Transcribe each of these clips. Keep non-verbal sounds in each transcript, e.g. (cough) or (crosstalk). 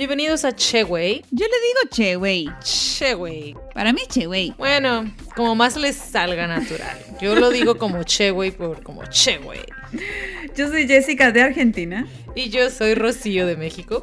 Bienvenidos a Cheway. Yo le digo Cheway. Cheway. Para mí Cheway. Bueno, como más les salga natural. Yo lo digo como Cheway por como Cheway. Yo soy Jessica de Argentina. Y yo soy Rocío de México.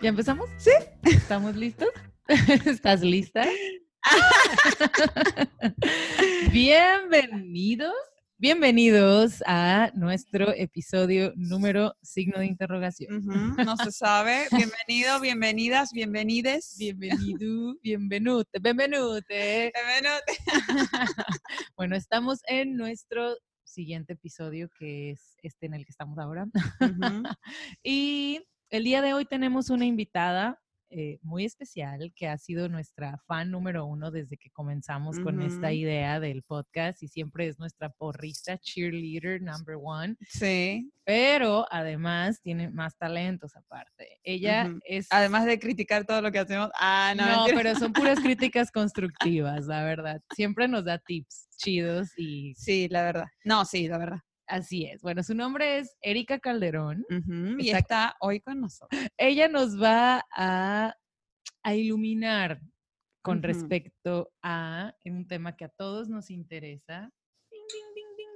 ¿Ya empezamos? Sí. ¿Estamos listos? (laughs) ¿Estás lista? (laughs) Bienvenidos, bienvenidos a nuestro episodio número signo de interrogación. No se sabe. (laughs) Bienvenido, bienvenidas, bienvenides. Bienvenido, bienvenute, bienvenute. Bueno, estamos en nuestro siguiente episodio, que es este en el que estamos ahora. Y el día de hoy tenemos una invitada eh, muy especial que ha sido nuestra fan número uno desde que comenzamos con esta idea del podcast y siempre es nuestra porrista, cheerleader number one, Sí. pero además tiene más talentos aparte. Ella es... Además de criticar todo lo que hacemos. Ah, no. No, mentira. pero son puras (laughs) críticas constructivas, la verdad. Siempre nos da tips chidos y Sí, la verdad. No, sí, la verdad. Así es. Bueno, su nombre es Erika Calderón. Ujú, Y Está- hoy con nosotros. ella nos va a, a iluminar con respecto a un tema que a todos nos interesa.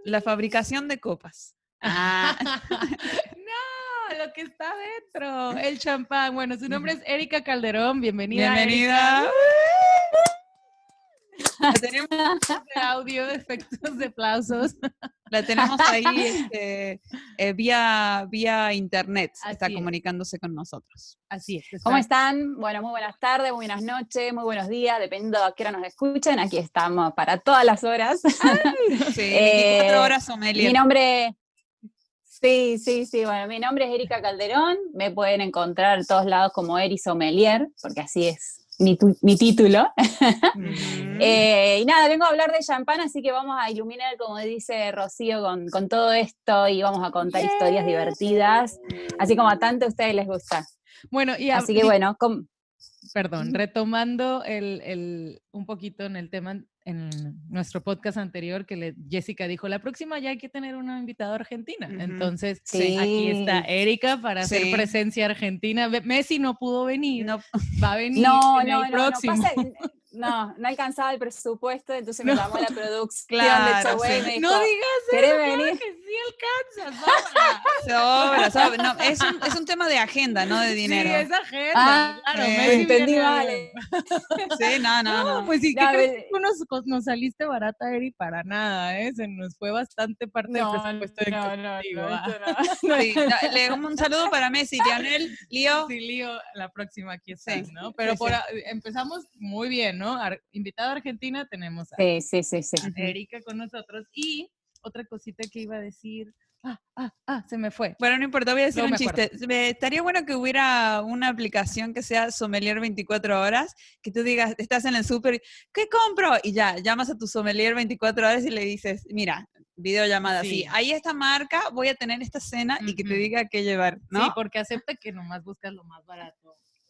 La fabricación de copas. (laughs) Ah. (laughs) no, lo que está dentro, el champán. Bueno, su nombre es Erika Calderón. Bienvenida. Bienvenida. Erika. (laughs) La tenemos, De audio, efectos de aplausos. (laughs) la tenemos ahí este, eh, vía, vía internet. Está es. comunicándose con nosotros. Así es. ¿Cómo está- están? Bueno, muy buenas tardes, muy buenas noches, muy buenos días, dependiendo a qué hora nos escuchen. Aquí estamos para todas las horas. (laughs) Sí, 24 Eh, horas sommelier. mi nombre. Sí, sí, sí. Bueno, mi nombre es Erika Calderón. Me pueden encontrar en todos lados como Eri Sommelier, porque así es mi, tu- mi título. (laughs) Eh, y nada, vengo a hablar de champán, así que vamos a iluminar, como dice Rocío, con, con todo esto y vamos a contar historias divertidas, así como a tanto a ustedes les gusta. Bueno, y a- Así que bueno, com- Perdón, retomando el, el- un poquito en el tema en nuestro podcast anterior que le- Jessica dijo, la próxima ya hay que tener una invitada argentina. Entonces, Sí. aquí está Erika para hacer presencia argentina. Messi no pudo venir, No, va a venir No, en no, el no, no, próximo. pasa- no, no alcanzaba el presupuesto, entonces me No. llamó la producción Claro, de Choway y sí. me dijo, no digas ¿querés eso, claro venir? que sí alcanzas, Bárbara. sobra, (laughs) sobra. No, es, un, es un tema de agenda, no de dinero. Sí, es agenda, Ah, claro. eh, Messi entendí mal. Sí, no, no, No, no. pues sí, ¿qué Ya, crees ve- que tú nos, nos saliste barata, Eri? Para nada, ¿eh? Se nos fue bastante parte del presupuesto ah. (laughs) Sí, no, le un saludo para Messi, Lionel, Lío. Sí, lío, la próxima aquí Sí, estás, ¿no? Pero sí, por sí. empezamos muy bien, ¿no? Ar- invitada argentina tenemos a Sí, sí, sí, sí. Erika con nosotros y otra cosita que iba a decir, ah, ah, ah, se me fue. Bueno, no importa, voy a decir un chiste. Me- estaría bueno que hubiera una aplicación que sea sommelier 24 horas, que tú digas, estás en el súper, ¿qué compro? Y ya, llamas a tu sommelier 24 horas y le dices, mira, videollamada, Sí. sí, hay esta marca, voy a tener esta cena y que te diga qué llevar, ¿no? Sí, porque acepta que nomás buscas lo más barato.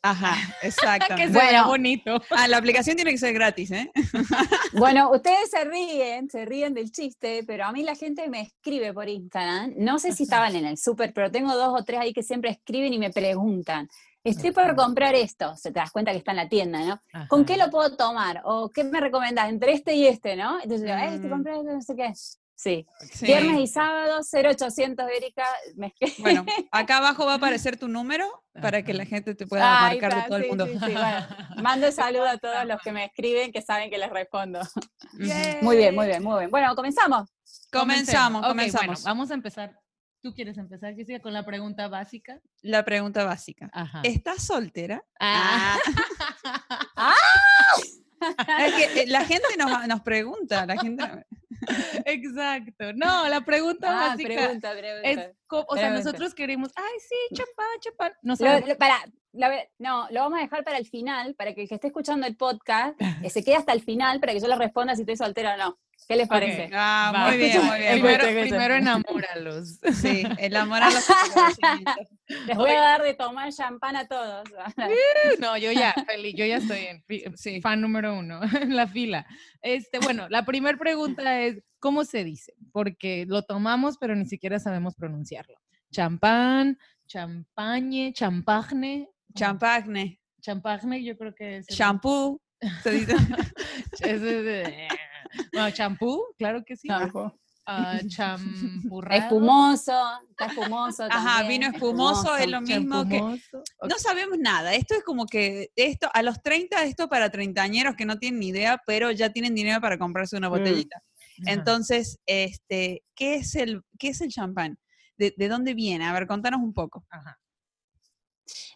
Ajá, (laughs) que exactamente. se vea Bueno. bonito. (laughs) Ah, la aplicación tiene que ser gratis, ¿eh? (laughs) Bueno, ustedes se ríen, se ríen del chiste, pero a mí la gente me escribe por Instagram, no sé si estaban en el súper, pero tengo dos o tres ahí que siempre escriben y me preguntan, estoy por comprar esto, se te das cuenta que está en la tienda, ¿no? ¿Con qué lo puedo tomar? ¿O qué me recomendás entre este y este, no? Entonces yo, este Mm. compré, este, no sé qué. Sí. Sí. Viernes y sábado, 0800 Erika. Bueno, acá abajo va a (laughs) aparecer tu número para que la gente te pueda Ahí marcar de todo el mundo. sí, sí, (laughs) bueno. Mando saludo a todos los que me escriben, que saben que les respondo. (laughs) Muy bien, muy bien, muy bien. Bueno, comenzamos. Comenzamos, comenzamos. bueno, vamos a empezar. ¿Tú quieres empezar, Jessica, con la pregunta básica? La pregunta básica. Ajá. ¿Estás soltera? Ah. Es que eh, la gente nos, nos pregunta, la gente... (laughs) Exacto. No, la pregunta Ah, básica pregunta, pregunta. es, o sea, nosotros queremos, ay, sí, champán, champán. No Lo- lo- para, la no, lo vamos a dejar para el final, para que el que esté escuchando el podcast eh, se (laughs) quede hasta el final para que yo le responda si estoy soltera o no. ¿Qué les parece? Ah, Va, muy bien, muy bien. Primero, primero enamóralos. Sí, el amor a los (laughs) conocimientos. Les voy a dar de tomar champán a todos. No, yo ya, (laughs) feliz, yo ya estoy en Sí. fan número uno (laughs) en la fila. Este, bueno, la primera pregunta es, ¿cómo se dice? Porque lo tomamos, pero ni siquiera sabemos pronunciarlo. Champán, champagne, champagne. Champagne, Champagne, yo creo que es. shampoo. se dice. Bueno, champú, claro que sí. Ah, (laughs) champurrado. Espumoso, está espumoso. Ajá, vino espumoso es lo mismo que... champumoso. No sabemos nada. Esto es como que esto a los 30 esto para treintañeros que no tienen ni idea, pero ya tienen dinero para comprarse una botellita. Ajá. Entonces, este, ¿qué es el qué es el champán? ¿De, de dónde viene? A ver, contanos un poco. Ajá.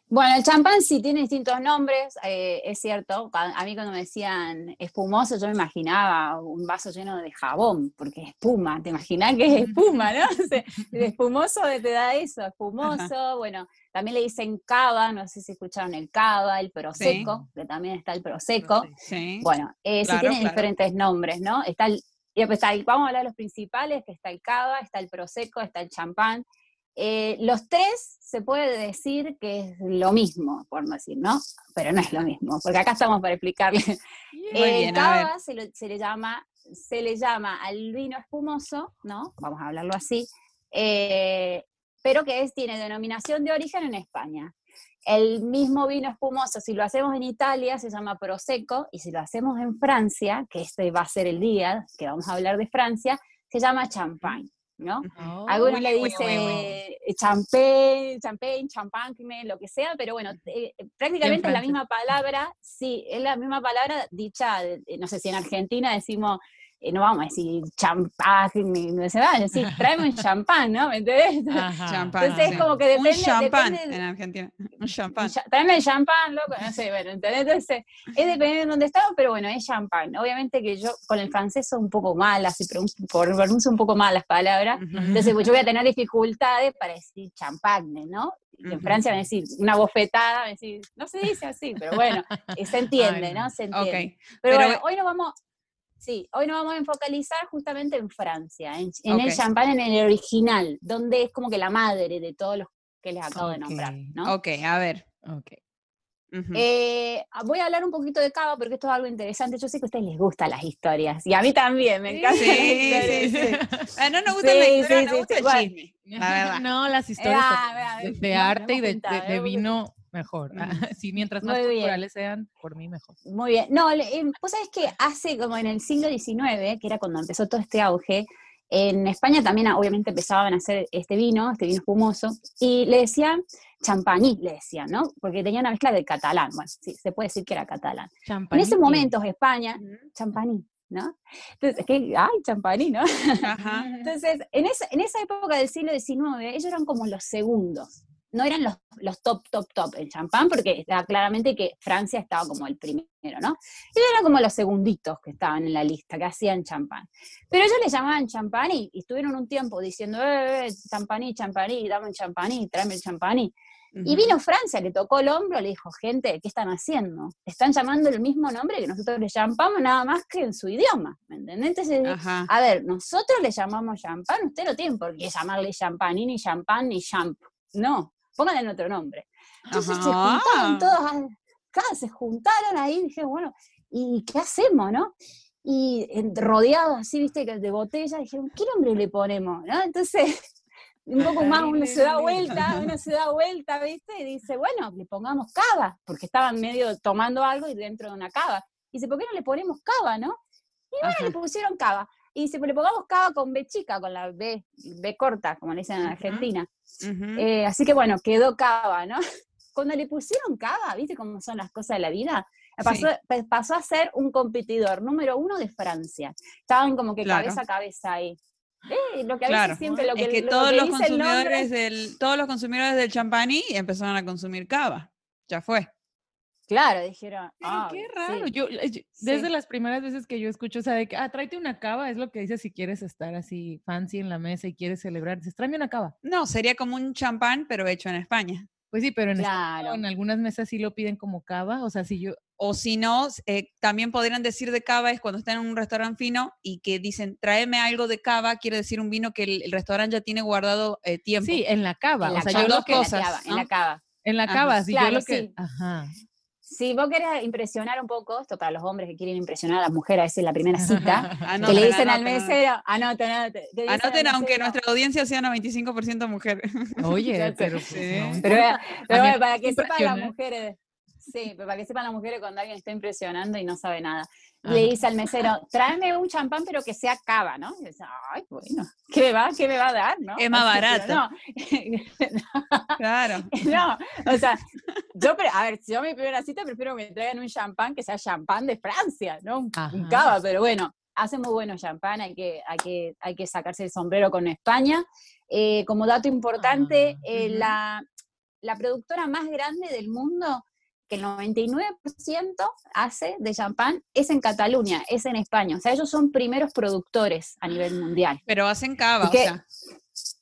Bueno, el champán sí tiene distintos nombres, eh, es cierto. A mí cuando me decían espumoso, yo me imaginaba un vaso lleno de jabón, porque es espuma, te imaginas que es espuma, ¿no? (laughs) O sea, el espumoso te da eso, espumoso. Bueno, también le dicen cava, no sé si escucharon el cava, el prosecco, que también está el prosecco. Sí. Bueno, eh, sí Claro, tiene claro. diferentes nombres, ¿no? Está el, y después está el- vamos a hablar de los principales, que está el cava, está el prosecco, está el champán. Eh, los tres se puede decir que es lo mismo, por no decir, ¿no? Pero no es lo mismo, porque acá estamos para explicarle. (laughs) Bien, ver. cava se, lo- se le llama, se le llama al vino espumoso, ¿no? Vamos a hablarlo así, eh, pero que es, tiene denominación de origen en España. El mismo vino espumoso, si lo hacemos en Italia, se llama Prosecco, y si lo hacemos en Francia, que este va a ser el día que vamos a hablar de Francia, se llama champagne, ¿no? Oh, Algunos le dicen bien, muy eh, champagne, champagne, champagne, lo que sea, pero bueno, eh, prácticamente es la misma palabra, sí, es la misma palabra dicha, eh, no sé si en Argentina decimos, eh, no vamos a decir champagne, no se va a decir, tráeme un champán, ¿no? ¿Me entendés? Ajá. Champán. Entonces, sí. como que depende- (laughs) un champán depende- en Argentina. Un champán. Tráeme el champán, loco, no sé, bueno, ¿entendés? Entonces, es dependiendo de dónde estamos, pero bueno, es champán. Obviamente que yo con el francés soy un poco mala, si pronuncio, un poco mal las palabras, entonces pues, yo voy a tener dificultades para decir champagne, ¿no? Y en Ujú. Francia van a decir una bofetada, van a decir, no se dice así, pero bueno, eh, se (laughs) entiende, Ay, ¿no? Se entiende. Pero- bueno, hoy nos vamos, sí, hoy nos vamos a focalizar justamente en Francia, en, en el champán en el original, donde es como que la madre de todos los que les acabo de nombrar, Ok. ¿no? Ok, a ver. Ok. Eh, voy a hablar un poquito de Cava porque esto es algo interesante. Yo sé que a ustedes les gustan las historias y a mí también, me encanta. Sí, sí, Ah, (laughs) no nos gusta la Sí, historia, sí, nos sí, gusta sí, el bueno. chisme. La. (laughs) No, las historias Ah, de- arte y de, vino, mejor. Mm. (laughs) Sí, mientras más Muy bien. sean, por mí mejor. Muy bien. No, eh, vos sabés que hace como en el siglo XIX, que era cuando empezó todo este auge, en España también ah, obviamente empezaban a hacer este vino, este vino espumoso, y le decían champaní, le decían, ¿no? Porque tenía una mezcla de catalán. Bueno, sí, se puede decir que era catalán. En ese momento España, champaní, ¿no? Entonces, ¿qué? Ay, champaní, ¿no? Ajá. (laughs) Entonces, en esa, en esa época del siglo XIX, ellos eran como los segundos. No eran los, los top, top, top en champán, porque estaba claramente que Francia estaba como el primero, ¿no? Ellos eran como los segunditos que estaban en la lista, que hacían champán. Pero ellos le llamaban champaní y estuvieron un tiempo diciendo, eh, eh, champaní, champaní, dame un champaní, tráeme el champaní. Y vino Francia, le tocó el hombro, le dijo, gente, ¿qué están haciendo? Están llamando el mismo nombre que nosotros le llamamos, nada más que en su idioma, ¿me entendés? Entonces, Ajá. a ver, nosotros le llamamos champán, usted no tiene por qué llamarle champaní, ni champán, ni champ. No, pónganle otro nombre. Entonces se juntaron todos, a- claro, se juntaron ahí y dije, bueno, ¿y qué hacemos, no? Y rodeados así, viste, de botellas, dijeron, ¿qué nombre le ponemos? ¿no? Entonces, (laughs) un poco más uno se da vuelta, uno se da vuelta, viste, y dice, bueno, le pongamos cava, porque estaban medio tomando algo y dentro de una cava. Y dice, ¿por qué no le ponemos cava, no? Y bueno, le pusieron cava. Y pues le pongamos cava con B chica, con la B, B corta, como le dicen en. Argentina. Eh, así que bueno, quedó cava, ¿no? (laughs) Cuando le pusieron cava, ¿viste cómo son las cosas de la vida? Pasó, pa- pasó a ser un competidor número uno de Francia. Estaban como que Claro. cabeza a cabeza ahí. Eh, lo que a Claro. veces siempre lo que, es que lo todos que los dice el nombre- consumidores del todos los consumidores del champaní empezaron a consumir cava. Ya fue. Claro, dijeron. Pero "Ah, qué sí". raro. Yo, eh, yo- desde Sí. las primeras veces que yo escucho, o sea, de que, ah, tráete una cava, es lo que dices si quieres estar así fancy en la mesa y quieres celebrar, dices, tráeme una cava. No, sería como un champán, pero hecho en España. Pues sí, pero en, España, Claro. en algunas mesas sí lo piden como cava, o sea, si yo, O si no, eh, también podrían decir de cava es cuando están en un restaurante fino y que dicen, tráeme algo de cava, quiere decir un vino que el, el restaurante ya tiene guardado eh, tiempo. sí, en la cava, En o la sea, cava, yo dos que, en la cosas, cava, en la cava. en la Ajá. cava, si yo Claro, lo que, sí. ajá. Si vos querés impresionar un poco, esto para los hombres que quieren impresionar a la mujer, a veces en la primera cita, (laughs) que Anoten, le dicen al anoten, mesero, anoten, anoten, que al aunque mesero, nuestra audiencia sea 95% mujer. (laughs) Oye, pero Sí. Pero, pero bueno, para que sepan las mujeres, sí, pero para que sepan las mujeres cuando alguien está impresionando y no sabe nada. Le dice al mesero, tráeme un champán, pero que sea cava, ¿no? Y dice, ay, bueno, ¿qué me va, qué me va a dar, no? Es (laughs) más barato. No, (laughs) Claro. no, o sea, (laughs) yo, a ver, si yo mi primera cita prefiero que me traigan un champán que sea champán de Francia, ¿no? Un, cava, pero bueno, hace muy bueno champán, hay que, hay que, hay que sacarse el sombrero con España. Eh, como dato importante, Ah, eh, la, la productora más grande del mundo, que el 99% hace de champán, es en Cataluña, es en España. O sea, ellos son primeros productores a nivel mundial. Pero hacen cava, o ¿Qué? sea.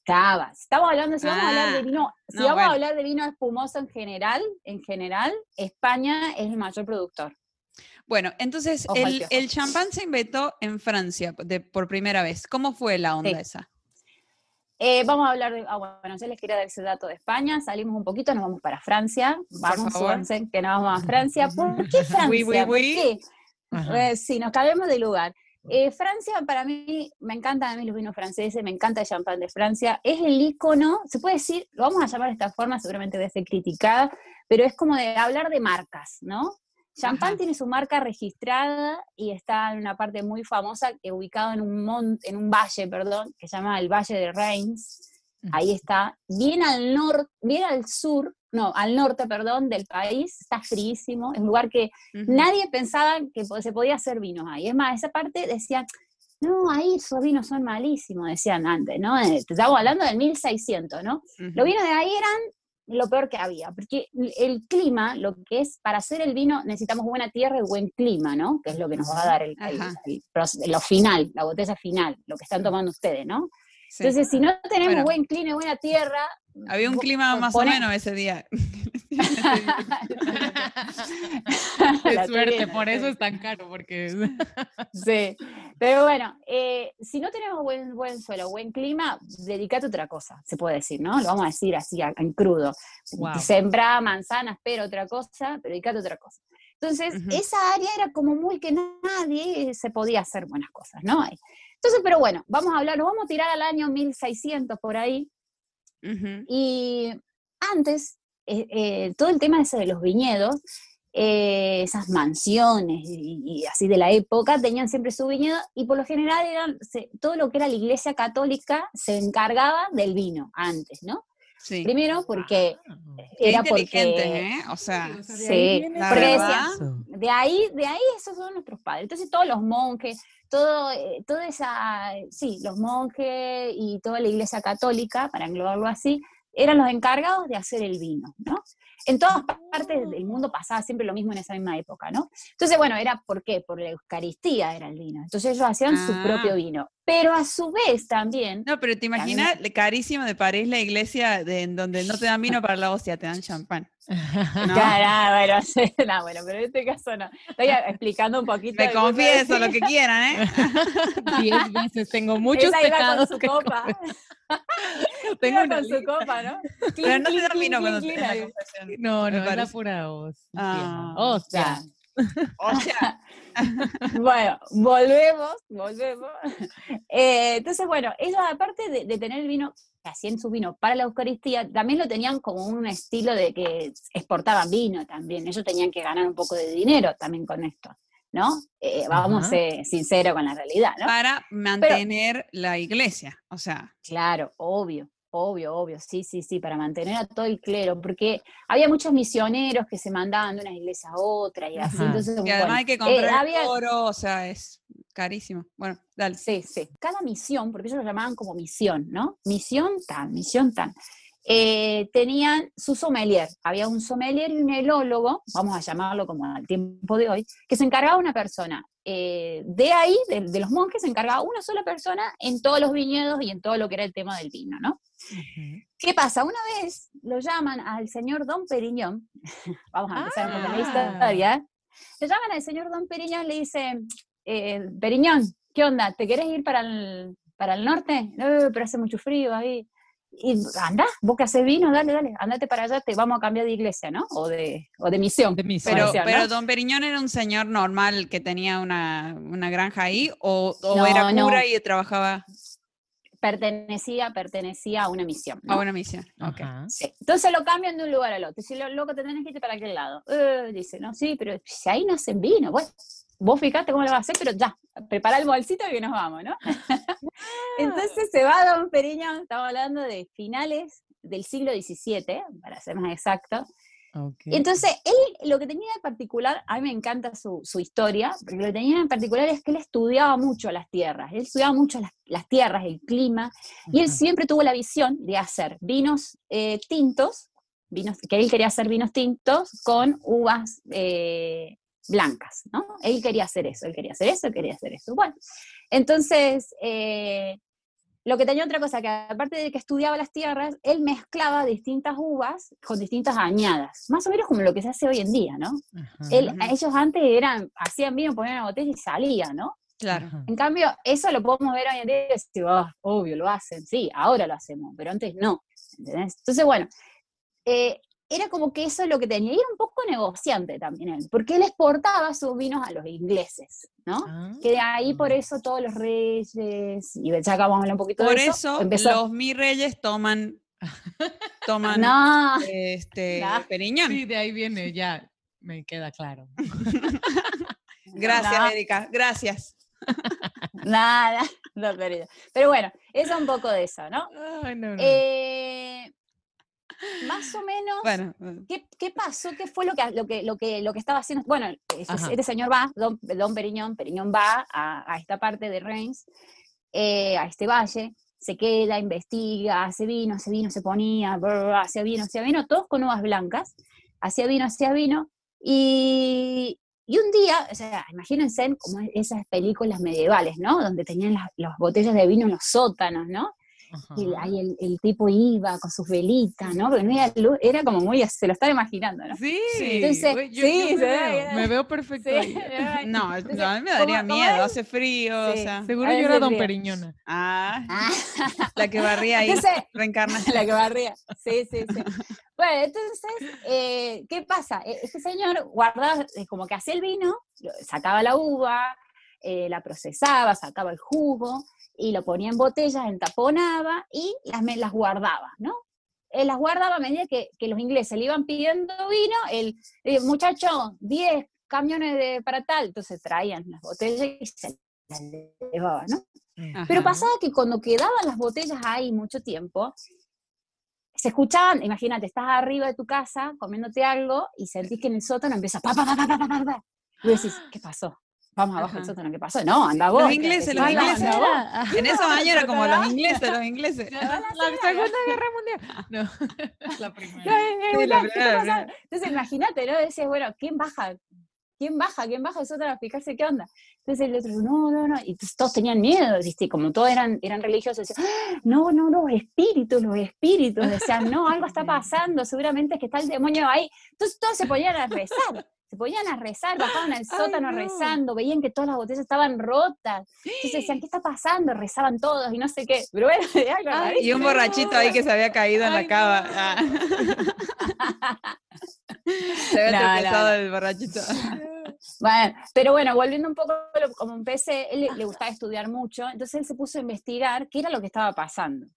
Cava. Si estamos hablando, si vamos a hablar Ah, de vino, si no, vamos bueno. a hablar de vino espumoso en general, en general, España es el mayor productor. Bueno, entonces el, champán se inventó en Francia de- por primera vez. ¿Cómo fue la onda Sí. esa? Eh, vamos a hablar de, ah, bueno, yo les quería dar ese dato de España, salimos un poquito, nos vamos para Francia, vamos, que nos vamos a (laughs) Francia. ¿Por qué Francia? Oui, oui, ¿Por oui. qué? Ajá. Eh, sí, nos cambiamos de lugar. Eh, Francia, para mí, me encantan a mí los vinos franceses, me encanta el champán de Francia. Es el icono, se puede decir, lo vamos a llamar de esta forma, seguramente voy a ser criticada, pero es como de hablar de marcas, ¿no? Champán tiene su marca registrada y está en una parte muy famosa, eh, ubicado en un, mon- en un valle, perdón, que se llama el Valle de Reims. Ahí está, bien al norte, bien al sur, no, al norte, perdón, del país, está fríísimo, es un lugar que nadie pensaba que se podía hacer vinos ahí. Es más, esa parte decían, no, ahí esos vinos son malísimos, decían antes, ¿no? Eh, te Estamos hablando del 1600, ¿no? Los vinos de ahí eran lo peor que había, porque el clima, lo que es, para hacer el vino necesitamos buena tierra y buen clima, ¿no? Que es lo que nos va a dar el, el- el lo final, la botella final, lo que están tomando ustedes, ¿no? Sí. Entonces, si no tenemos Bueno. buen clima y buena tierra... Había un clima más o menos ese día. (laughs) (laughs) Qué suerte, por eso es tan caro, porque Sí, pero bueno, eh, si no tenemos buen, buen suelo, buen clima, dedicate a otra cosa, se puede decir, ¿no? Lo vamos a decir así, en crudo. Wow. Sembrá manzanas, pero otra cosa, pero dedicate a otra cosa. Entonces, Ujú. esa área era como muy que nadie se podía hacer buenas cosas, ¿no? Entonces, pero bueno, vamos a hablar, nos vamos a tirar al año 1600 por ahí, Y antes, eh, eh, todo el tema ese de los viñedos, eh, esas mansiones y, y así de la época, tenían siempre su viñedo y por lo general eran, se- todo lo que era la iglesia católica se encargaba del vino antes, ¿no? Sí. Primero porque Qué era porque... ¿eh? O sea, Sí, la porque verdad. decían, de ahí, de ahí esos son nuestros padres. Entonces todos los monjes, todo, eh, toda esa, sí, los monjes y toda la iglesia católica, para englobarlo así, eran los encargados de hacer el vino, ¿no? En todas partes del mundo pasaba siempre lo mismo en esa misma época, ¿no? Entonces, bueno, era ¿por qué? Por la Eucaristía era el vino. Entonces ellos hacían su Ah. propio vino. Pero a su vez también, No, pero te imaginas carísimo de París la iglesia de, en donde no te dan vino para la hostia, te dan (laughs) champán. (laughs) ¿no? Claro, ah, bueno, sí, (laughs) no, bueno, pero en este caso no. Estoy explicando un poquito. Me confieso lo que quieran, ¿eh? Diez veces, tengo muchos Esa iba pecados con su copa. tengo Iba una con su copa, ¿no? Pero no te dan vino cuando te la confesión. No, no, es la pura hostia. Ah, hostia. (laughs) O sea, Bueno, volvemos, volvemos. (laughs) Eh, entonces, bueno, ellos aparte de, de tener el vino, que hacían su vino para la Eucaristía, también lo tenían como un estilo de que exportaban vino también. Ellos tenían que ganar un poco de dinero también con esto, ¿no? Eh, vamos ser sinceros con la realidad, ¿no? para mantener la iglesia. O sea, Claro, obvio, obvio, obvio, sí, sí, sí, para mantener a todo el clero, porque había muchos misioneros que se mandaban de una iglesia a otra y así, Ajá. entonces, y bueno, además hay que eh, comprar había- oro, o sea, es carísimo. Bueno, dale. Sí, sí. Cada misión, porque ellos lo llamaban como misión, ¿no? Misión tan, misión tan. Eh, tenían su sommelier. Había un sommelier y un helólogo, vamos a llamarlo como al tiempo de hoy, que se encargaba una persona. Eh, de ahí, de, de los monjes, se encargaba una sola persona en todos los viñedos y en todo lo que era el tema del vino, ¿no? ¿Qué pasa? Una vez lo llaman al señor Don Periñón, (laughs) vamos a empezar un poco la Ah. historia, le llaman al señor Don Periñón, le dicen, eh, Periñón, ¿qué onda? ¿Te querés ir para el, para el norte? No, pero hace mucho frío ahí. Y anda, vos que haces vino, dale, dale, andate para allá, te vamos a cambiar de iglesia, ¿no? O de, o de misión. De misión. Pero, pero Don Periñón era un señor normal que tenía una, una granja ahí, o, o No, era no. cura y trabajaba Pertenecía, pertenecía a una misión. ¿no? a una misión. Ok. Sí. Entonces lo cambian de un lugar al otro. Si lo loco te tenés que irte para aquel lado. Eh, dice, no, sí, pero si ahí no hacen vino, bueno, vos fijate cómo lo vas a hacer, pero ya, prepara el bolsito y que nos vamos, ¿no? (laughs) Entonces se va Don Periñón, estamos hablando de finales del siglo XVII, para ser más exacto. Ok. Y entonces él lo que tenía de particular, a mí me encanta su, su historia, porque lo que tenía en particular es que él estudiaba mucho las tierras, él estudiaba mucho las, las tierras, el clima, y él siempre tuvo la visión de hacer vinos eh, tintos, vinos, que él quería hacer vinos tintos con uvas eh, blancas, ¿no? Él quería hacer eso, él quería hacer eso, él quería hacer eso. Bueno, entonces, eh, lo que tenía otra cosa, que aparte de que estudiaba las tierras, él mezclaba distintas uvas con distintas añadas, más o menos como lo que se hace hoy en día, ¿no? Ajá. Él- ellos antes eran, hacían vino, ponían una botella y salía, ¿no? Claro. En cambio, eso lo podemos ver hoy en día y decir, "Ah, obvio, lo hacen, sí, ahora lo hacemos, pero antes no. ¿entendés? Entonces, bueno, eh, era como que eso es lo que tenía. Y era un poco negociante también él, porque él exportaba sus vinos a los ingleses, ¿no? Ah. Que de ahí por eso todos los reyes, y ya acabamos de hablar un poquito Por de eso, eso empezó, los mi reyes toman, (laughs) toman no, este (laughs) No. Periñón. Sí, de ahí viene, ya me queda claro. (laughs) Gracias, No. Erika. Gracias. nada, no. Pero bueno, eso un poco de eso, ¿no? Ay, no, no. Eh, más o menos, Bueno, ¿Qué, qué pasó? ¿Qué fue lo que, lo que, lo que, lo que estaba haciendo? Bueno, Ajá. este señor va, don, don Periñón, Periñón va a, a esta parte de Reims, eh, a este valle, se queda, investiga, hace vino, hace vino, se ponía, hacía vino, hacía vino, todos con uvas blancas, hacía vino, hacía vino, y, y un día, o sea, imagínense como esas películas medievales, ¿no? Donde tenían las, las botellas de vino en los sótanos, ¿no? Ajá. Y ahí el, el tipo iba con sus velitas, ¿no? Porque no había luz, era como muy, se lo estaba imaginando, ¿no? Sí, Entonces, yo, sí, yo me, ve, veo, me veo perfecto Sí, ahí. ay, no, entonces, no, a mí me daría ¿cómo- cómo miedo, hace frío, o sea. Seguro yo era Don. Periñona. Ah, Ah, (laughs) la que barría ahí, Entonces, reencarna. (laughs) la que barría. Sí, sí, sí. Bueno, entonces, eh, ¿qué pasa? E- Este señor guardaba, eh, como que hacía el vino, sacaba la uva, eh, la procesaba, sacaba el jugo, y lo ponía en botellas, entaponaba y las, me- las guardaba, ¿no? Él las guardaba a medida que, que los ingleses le iban pidiendo vino, el muchacho, 10 camiones de, para tal, entonces traían las botellas y se las llevaban, ¿no? Pero pasaba que cuando quedaban las botellas ahí mucho tiempo, se escuchaban, imagínate, estás arriba de tu casa comiéndote algo y sentís que en el sótano empieza pa, pa, pa, pa, pa, pa, pa. Y decís, ¿qué pasó? Vamos abajo del sótano, ¿qué pasó? No, anda vos. Los ingleses, los ingleses. En esos años era como los ingleses, los ingleses. La, Segunda Guerra Mundial. No, (laughs) la primera. Entonces imagínate, ¿no? Decías, bueno, ¿quién baja? ¿Quién baja? ¿Quién baja del sótano a fijarse qué onda? Entonces el otro, no, no, no. Y todos tenían miedo, ¿viste? Como todos eran, eran religiosos, decían, "Ah, no, no, los espíritus, los espíritus. Decían, no, algo está (laughs) pasando, seguramente es que está el demonio ahí. Entonces todos se ponían a rezar. Se ponían a rezar, bajaban al sótano no. rezando, veían que todas las botellas estaban rotas. Entonces decían, ¿qué está pasando? Rezaban todos y no sé qué. Pero bueno, Ay. Y un borrachito ahí que se había caído en la cava. no. Ah. (laughs) Se había tropezado el borrachito. Bueno, pero bueno, volviendo un poco, como empecé, él le gustaba estudiar mucho, entonces él se puso a investigar qué era lo que estaba pasando.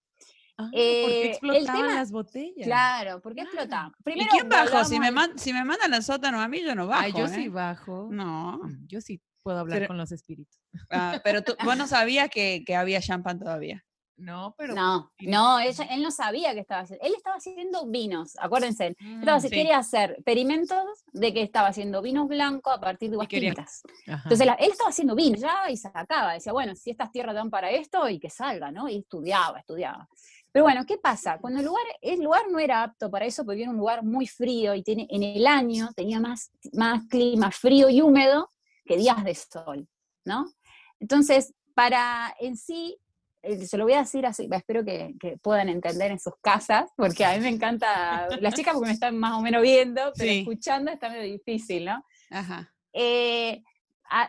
Ah, Eh, porque el explotaban tema- las botellas. Claro, ¿por qué Ah. explotaba? ¿Y Primero, quién bajó? Si me, man- si me mandan al sótano a mí, yo no bajo. Ay, yo ¿eh? sí bajo. No. Yo sí puedo hablar Pero- con los espíritus. Ah, pero tú, vos no sabías que, que había champán todavía. No, pero. No, no, ella- él no sabía que estaba haciendo. Él estaba haciendo vinos, acuérdense. Él Mm, estaba, sí. quería hacer experimentos de que estaba haciendo vinos blancos a partir de uvas tintas. Entonces la- él estaba haciendo vino ya y sacaba, decía, bueno, si estas tierras dan para esto y que salga, ¿no? Y estudiaba, estudiaba. Pero bueno, ¿qué pasa? Cuando el lugar, el lugar no era apto para eso, porque era un lugar muy frío y tiene, en el año tenía más, más clima frío y húmedo que días de sol, ¿no? Entonces, para en sí, eh, se lo voy a decir así, espero que, que puedan entender en sus casas, porque a mí me encanta, las chicas porque me están más o menos viendo, pero Sí. escuchando está medio difícil, ¿no? Ajá. Eh, a-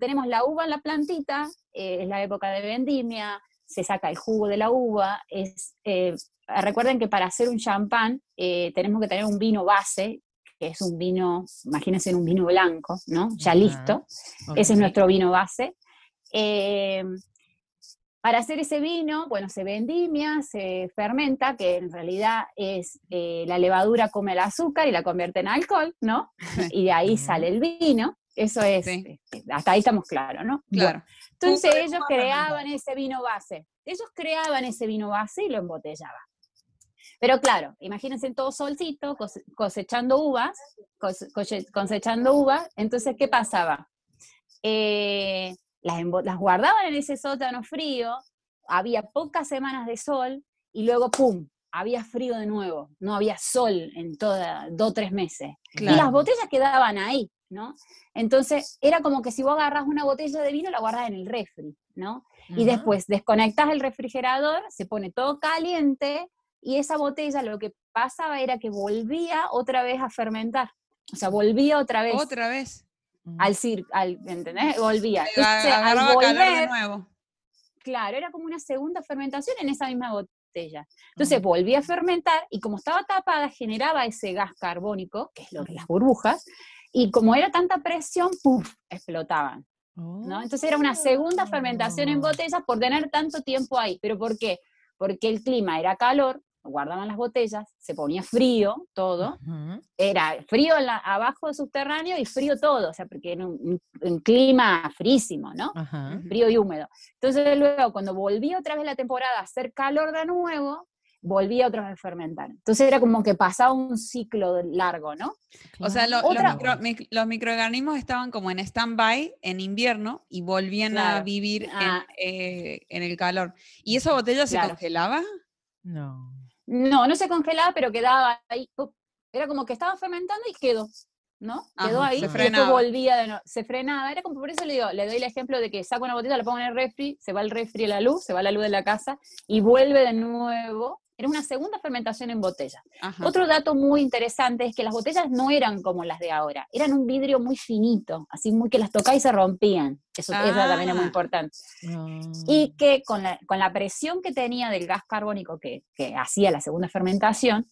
tenemos la uva en la plantita, eh, es la época de vendimia, se saca el jugo de la uva. Es, eh, recuerden que para hacer un champán eh, tenemos que tener un vino base, que es un vino, imagínense un vino blanco, ¿no? Ya listo. Ese es nuestro vino base. Eh, para hacer ese vino, bueno, se vendimia, se fermenta, que en realidad es eh, la levadura come el azúcar y la convierte en alcohol, ¿no? (laughs) Y de ahí sale el vino. Eso es, Sí. eh, hasta ahí estamos claros, ¿no? Claro. Entonces ellos creaban ese vino base. Ellos creaban ese vino base y lo embotellaban. Pero claro, imagínense todo solcito, cose- cosechando uvas, cosechando uvas. Entonces, ¿qué pasaba? Eh, las, guardaban en ese sótano frío, había pocas semanas de sol y luego, ¡pum!, había frío de nuevo. No había sol en toda, dos o tres meses. Y las botellas quedaban ahí, ¿no? Entonces, era como que si vos agarras una botella de vino, la guardas en el refri, ¿no? Y después desconectas el refrigerador, se pone todo caliente y esa botella lo que pasaba era que volvía otra vez a fermentar. O sea, volvía otra vez Otra vez. al cir, al, ¿entendés? Volvía. Entonces, al calor de volver, nuevo. claro, era como una segunda fermentación en esa misma botella. Entonces volvía a fermentar y como estaba tapada generaba ese gas carbónico, que es lo que las burbujas, y como era tanta presión, ¡puf! explotaban. ¿no? Entonces era una segunda fermentación en Oh. botellas por tener tanto tiempo ahí. ¿Pero por qué? Porque el clima era calor, guardaban las botellas, se ponía frío todo, era frío en la- abajo subterráneo y frío todo, o sea, porque era un, un- clima frísimo, ¿no? Frío y húmedo. Entonces luego, cuando volvía otra vez la temporada a hacer calor de nuevo, volvía otra vez a fermentar. Entonces era como que pasaba un ciclo largo, ¿no? O sea, lo- Otra- los, micro- mic- los microorganismos estaban como en stand-by en invierno y volvían a vivir en, Ah. eh, en el calor. ¿Y esa botella se Claro. congelaba? No. No, no se congelaba, pero quedaba ahí. Era como que estaba fermentando y quedó, ¿no? Quedó ahí se frenaba. volvía de nuevo. Se frenaba. Era como por eso le digo, le doy el ejemplo de que saco una botella, la pongo en el refri, se va el refri a la luz, se va la luz de la casa y vuelve de nuevo. Era una segunda fermentación en botella. Ajá. Otro dato muy interesante es que las botellas no eran como las de ahora, eran un vidrio muy finito, así muy que las tocáis y se rompían. Eso, eso también es muy Ah. importante. No. Y que con la, con la presión que tenía del gas carbónico que, que hacía la segunda fermentación,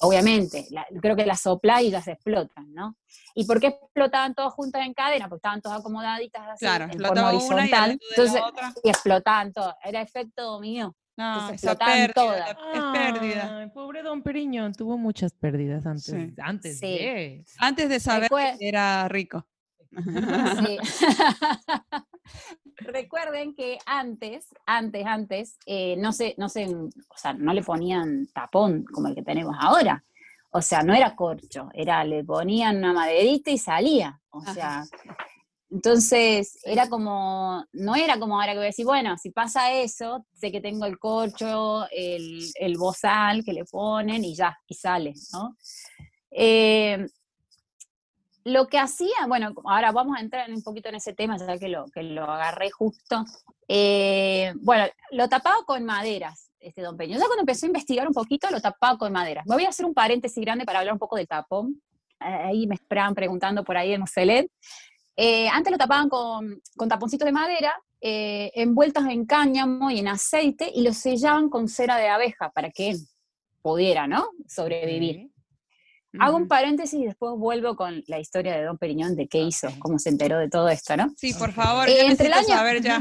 obviamente, la- creo que las sopla y las explotan, ¿no? ¿Y por qué explotaban todas juntas en cadena? Porque estaban todas acomodaditas así, Claro, en una y horizontal. Entonces, y explotaban todas. Era efecto dominó. No, se esa pérdida, todas. es pérdida. Ay, pobre Don Periñón, tuvo muchas pérdidas antes, Sí. antes Sí. de. Antes de saber Recuer- que era rico. Sí. (laughs) (laughs) Recuerden que antes, antes, antes, eh, no se, no se, o sea, no le ponían tapón como el que tenemos ahora. O sea, no era corcho, era, le ponían una maderita y salía. O Ajá. Entonces era como, no era como ahora que voy a decir, bueno, si pasa eso, sé que tengo el corcho, el, el bozal que le ponen y ya, y sale, ¿no? Eh, lo que hacía, bueno, ahora vamos a entrar un poquito en ese tema, ya que lo, que lo agarré justo. Eh, bueno, lo tapaba con maderas, este Don Peño. Ya cuando empecé a investigar un poquito, lo tapaba con maderas. Me voy a hacer un paréntesis grande para hablar un poco del tapón. Ahí me estaban preguntando por ahí en Muselet. Eh, antes lo tapaban con, con taponcitos de madera, eh, envueltos en cáñamo y en aceite, y lo sellaban con cera de abeja para que pudiera, ¿no? Sobrevivir. Hago un paréntesis y después vuelvo con la historia de Don Periñón, de qué hizo, cómo se enteró de todo esto, ¿no? Sí, por favor, Eh, entre el año- saber ya.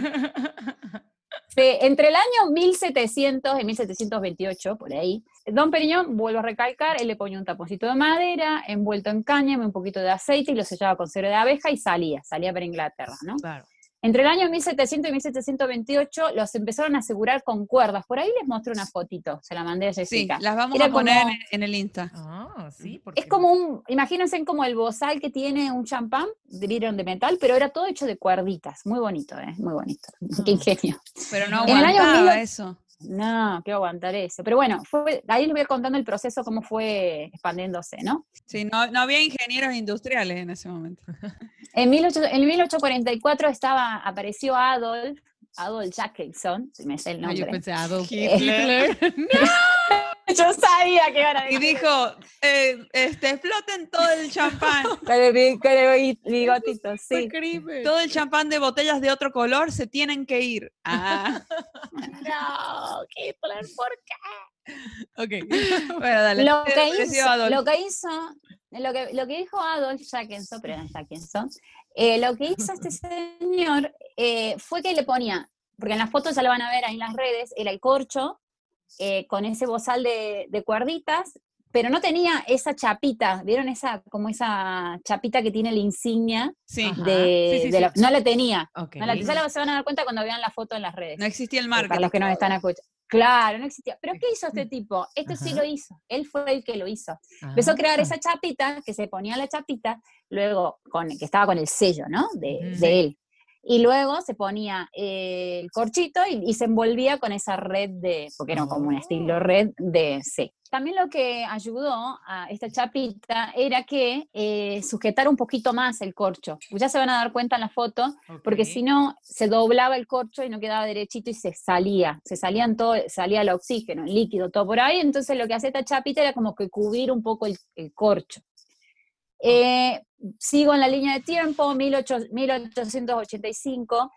Sí, entre el año 1700 y 1728, por ahí, Don Periñón, vuelvo a recalcar, él le ponía un taponcito de madera, envuelto en cáñamo, un poquito de aceite y lo sellaba con cera de abeja y salía, salía para Inglaterra, ¿no? Claro. Entre el año 1700 y 1728 los empezaron a asegurar con cuerdas. Por ahí les muestro una fotito, se la mandé a Sí, Jessica. las vamos Era a poner como- en, en el Insta. Ah, sí, porque Es como un, imagínense como el bozal que tiene un champán, de vidrio de metal, pero era todo hecho de cuerditas. Muy bonito, ¿eh? Muy bonito. Qué Ah. ingenio. Pero no En el año aguantaba eso. No, quiero aguantar eso. Pero bueno, fue, ahí les voy contando el proceso, cómo fue expandiéndose, ¿no? Sí, no, no había ingenieros industriales en ese momento. (laughs) En, 18 en 1844 estaba, apareció Adolf, Adolf Jacobson, si me sé el Ah, nombre. yo pensé Adolf Hitler. (laughs) Hitler. (laughs) Yo sabía que iban a Y decir dijo, eh, este, exploten todo el champán. (laughs) con el, con bigotito, sí. crimen. Todo el champán de botellas de otro color se tienen que ir. Ah, (laughs) No, Hitler, ¿por qué? Ok. bueno, dale. Lo ¿Qué que, hizo, Adolf? lo que hizo, lo que, lo que dijo Adolf Jackenson, pero no Jackenson, eh, lo que hizo este señor eh, fue que le ponía, porque en las fotos ya lo van a ver ahí en las redes, era el corcho eh, con ese bozal de, de cuerditas, pero no tenía esa chapita, ¿vieron esa, como esa chapita que tiene la insignia? Sí. De, Sí, sí, de sí. la- no la tenía. Ok. No la, ya la- se van a dar cuenta cuando vean la foto en las redes. no existía el Eh, marketing. Para los que nos están escuchando. Claro, no existía. Pero ¿qué hizo este tipo? Esto sí lo hizo. Él fue el que lo hizo. Empezó a crear esa chapita, que se ponía la chapita, luego con, que estaba con el sello, ¿no? De él. Y luego se ponía eh, el corchito y, y se envolvía con esa red de, porque era como un Oh. estilo red de C. También lo que ayudó a esta chapita era que eh, sujetara un poquito más el corcho. Ya se van a dar cuenta en la foto, porque si no se doblaba el corcho y no quedaba derechito y se salía, se salían todo, salía el oxígeno, el líquido, todo por ahí, entonces lo que hacía esta chapita era como que cubrir un poco el, el corcho. Eh, sigo en la línea de tiempo, 18 1885,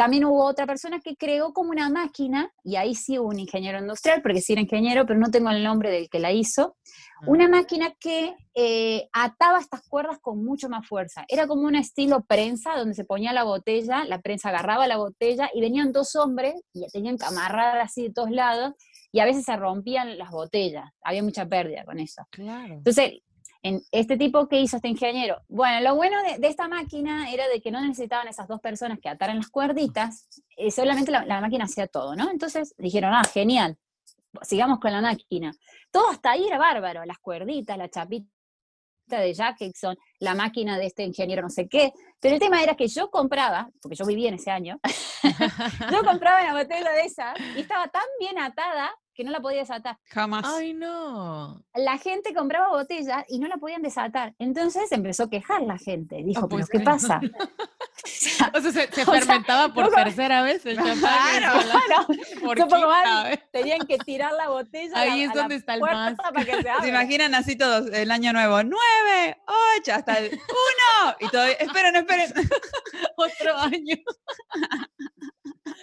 también hubo otra persona que creó como una máquina, y ahí sí hubo un ingeniero industrial, porque sí era ingeniero, pero no tengo el nombre del que la hizo, una máquina que eh, ataba estas cuerdas con mucho más fuerza. Era como un estilo prensa, donde se ponía la botella, la prensa agarraba la botella y venían dos hombres y tenían que amarrar así de todos lados y a veces se rompían las botellas. Había mucha pérdida con eso. Claro. Entonces, en este tipo que hizo este ingeniero, bueno, lo bueno de, esta máquina era de que no necesitaban esas dos personas que ataran las cuerditas, eh, solamente la, la máquina hacía todo, ¿no? Entonces dijeron, ah, genial, sigamos con la máquina. Todo hasta ahí era bárbaro, las cuerditas, la chapita de Jackson, la máquina de este ingeniero no sé qué, pero el tema era que yo compraba, porque yo vivía en ese año, (laughs) yo compraba una botella de esa y estaba tan bien atada que no la podía desatar Jamás. Ay, no. la gente compraba botellas y no la podían desatar. Entonces empezó a quejar la gente. Dijo, Ah, pues, ¿pero qué pasa? O (laughs) sea, O sea, se, se (laughs) O sea, fermentaba por tercera vez el champán. Claro, claro, (laughs) por tenían que tirar la botella Ahí es a la donde está el más. para que se ¿Se abra. imaginan así todos el año nuevo? ¡Nueve! ¡Ocho! Hasta el uno. Y todo. Esperen, esperen. Otro año.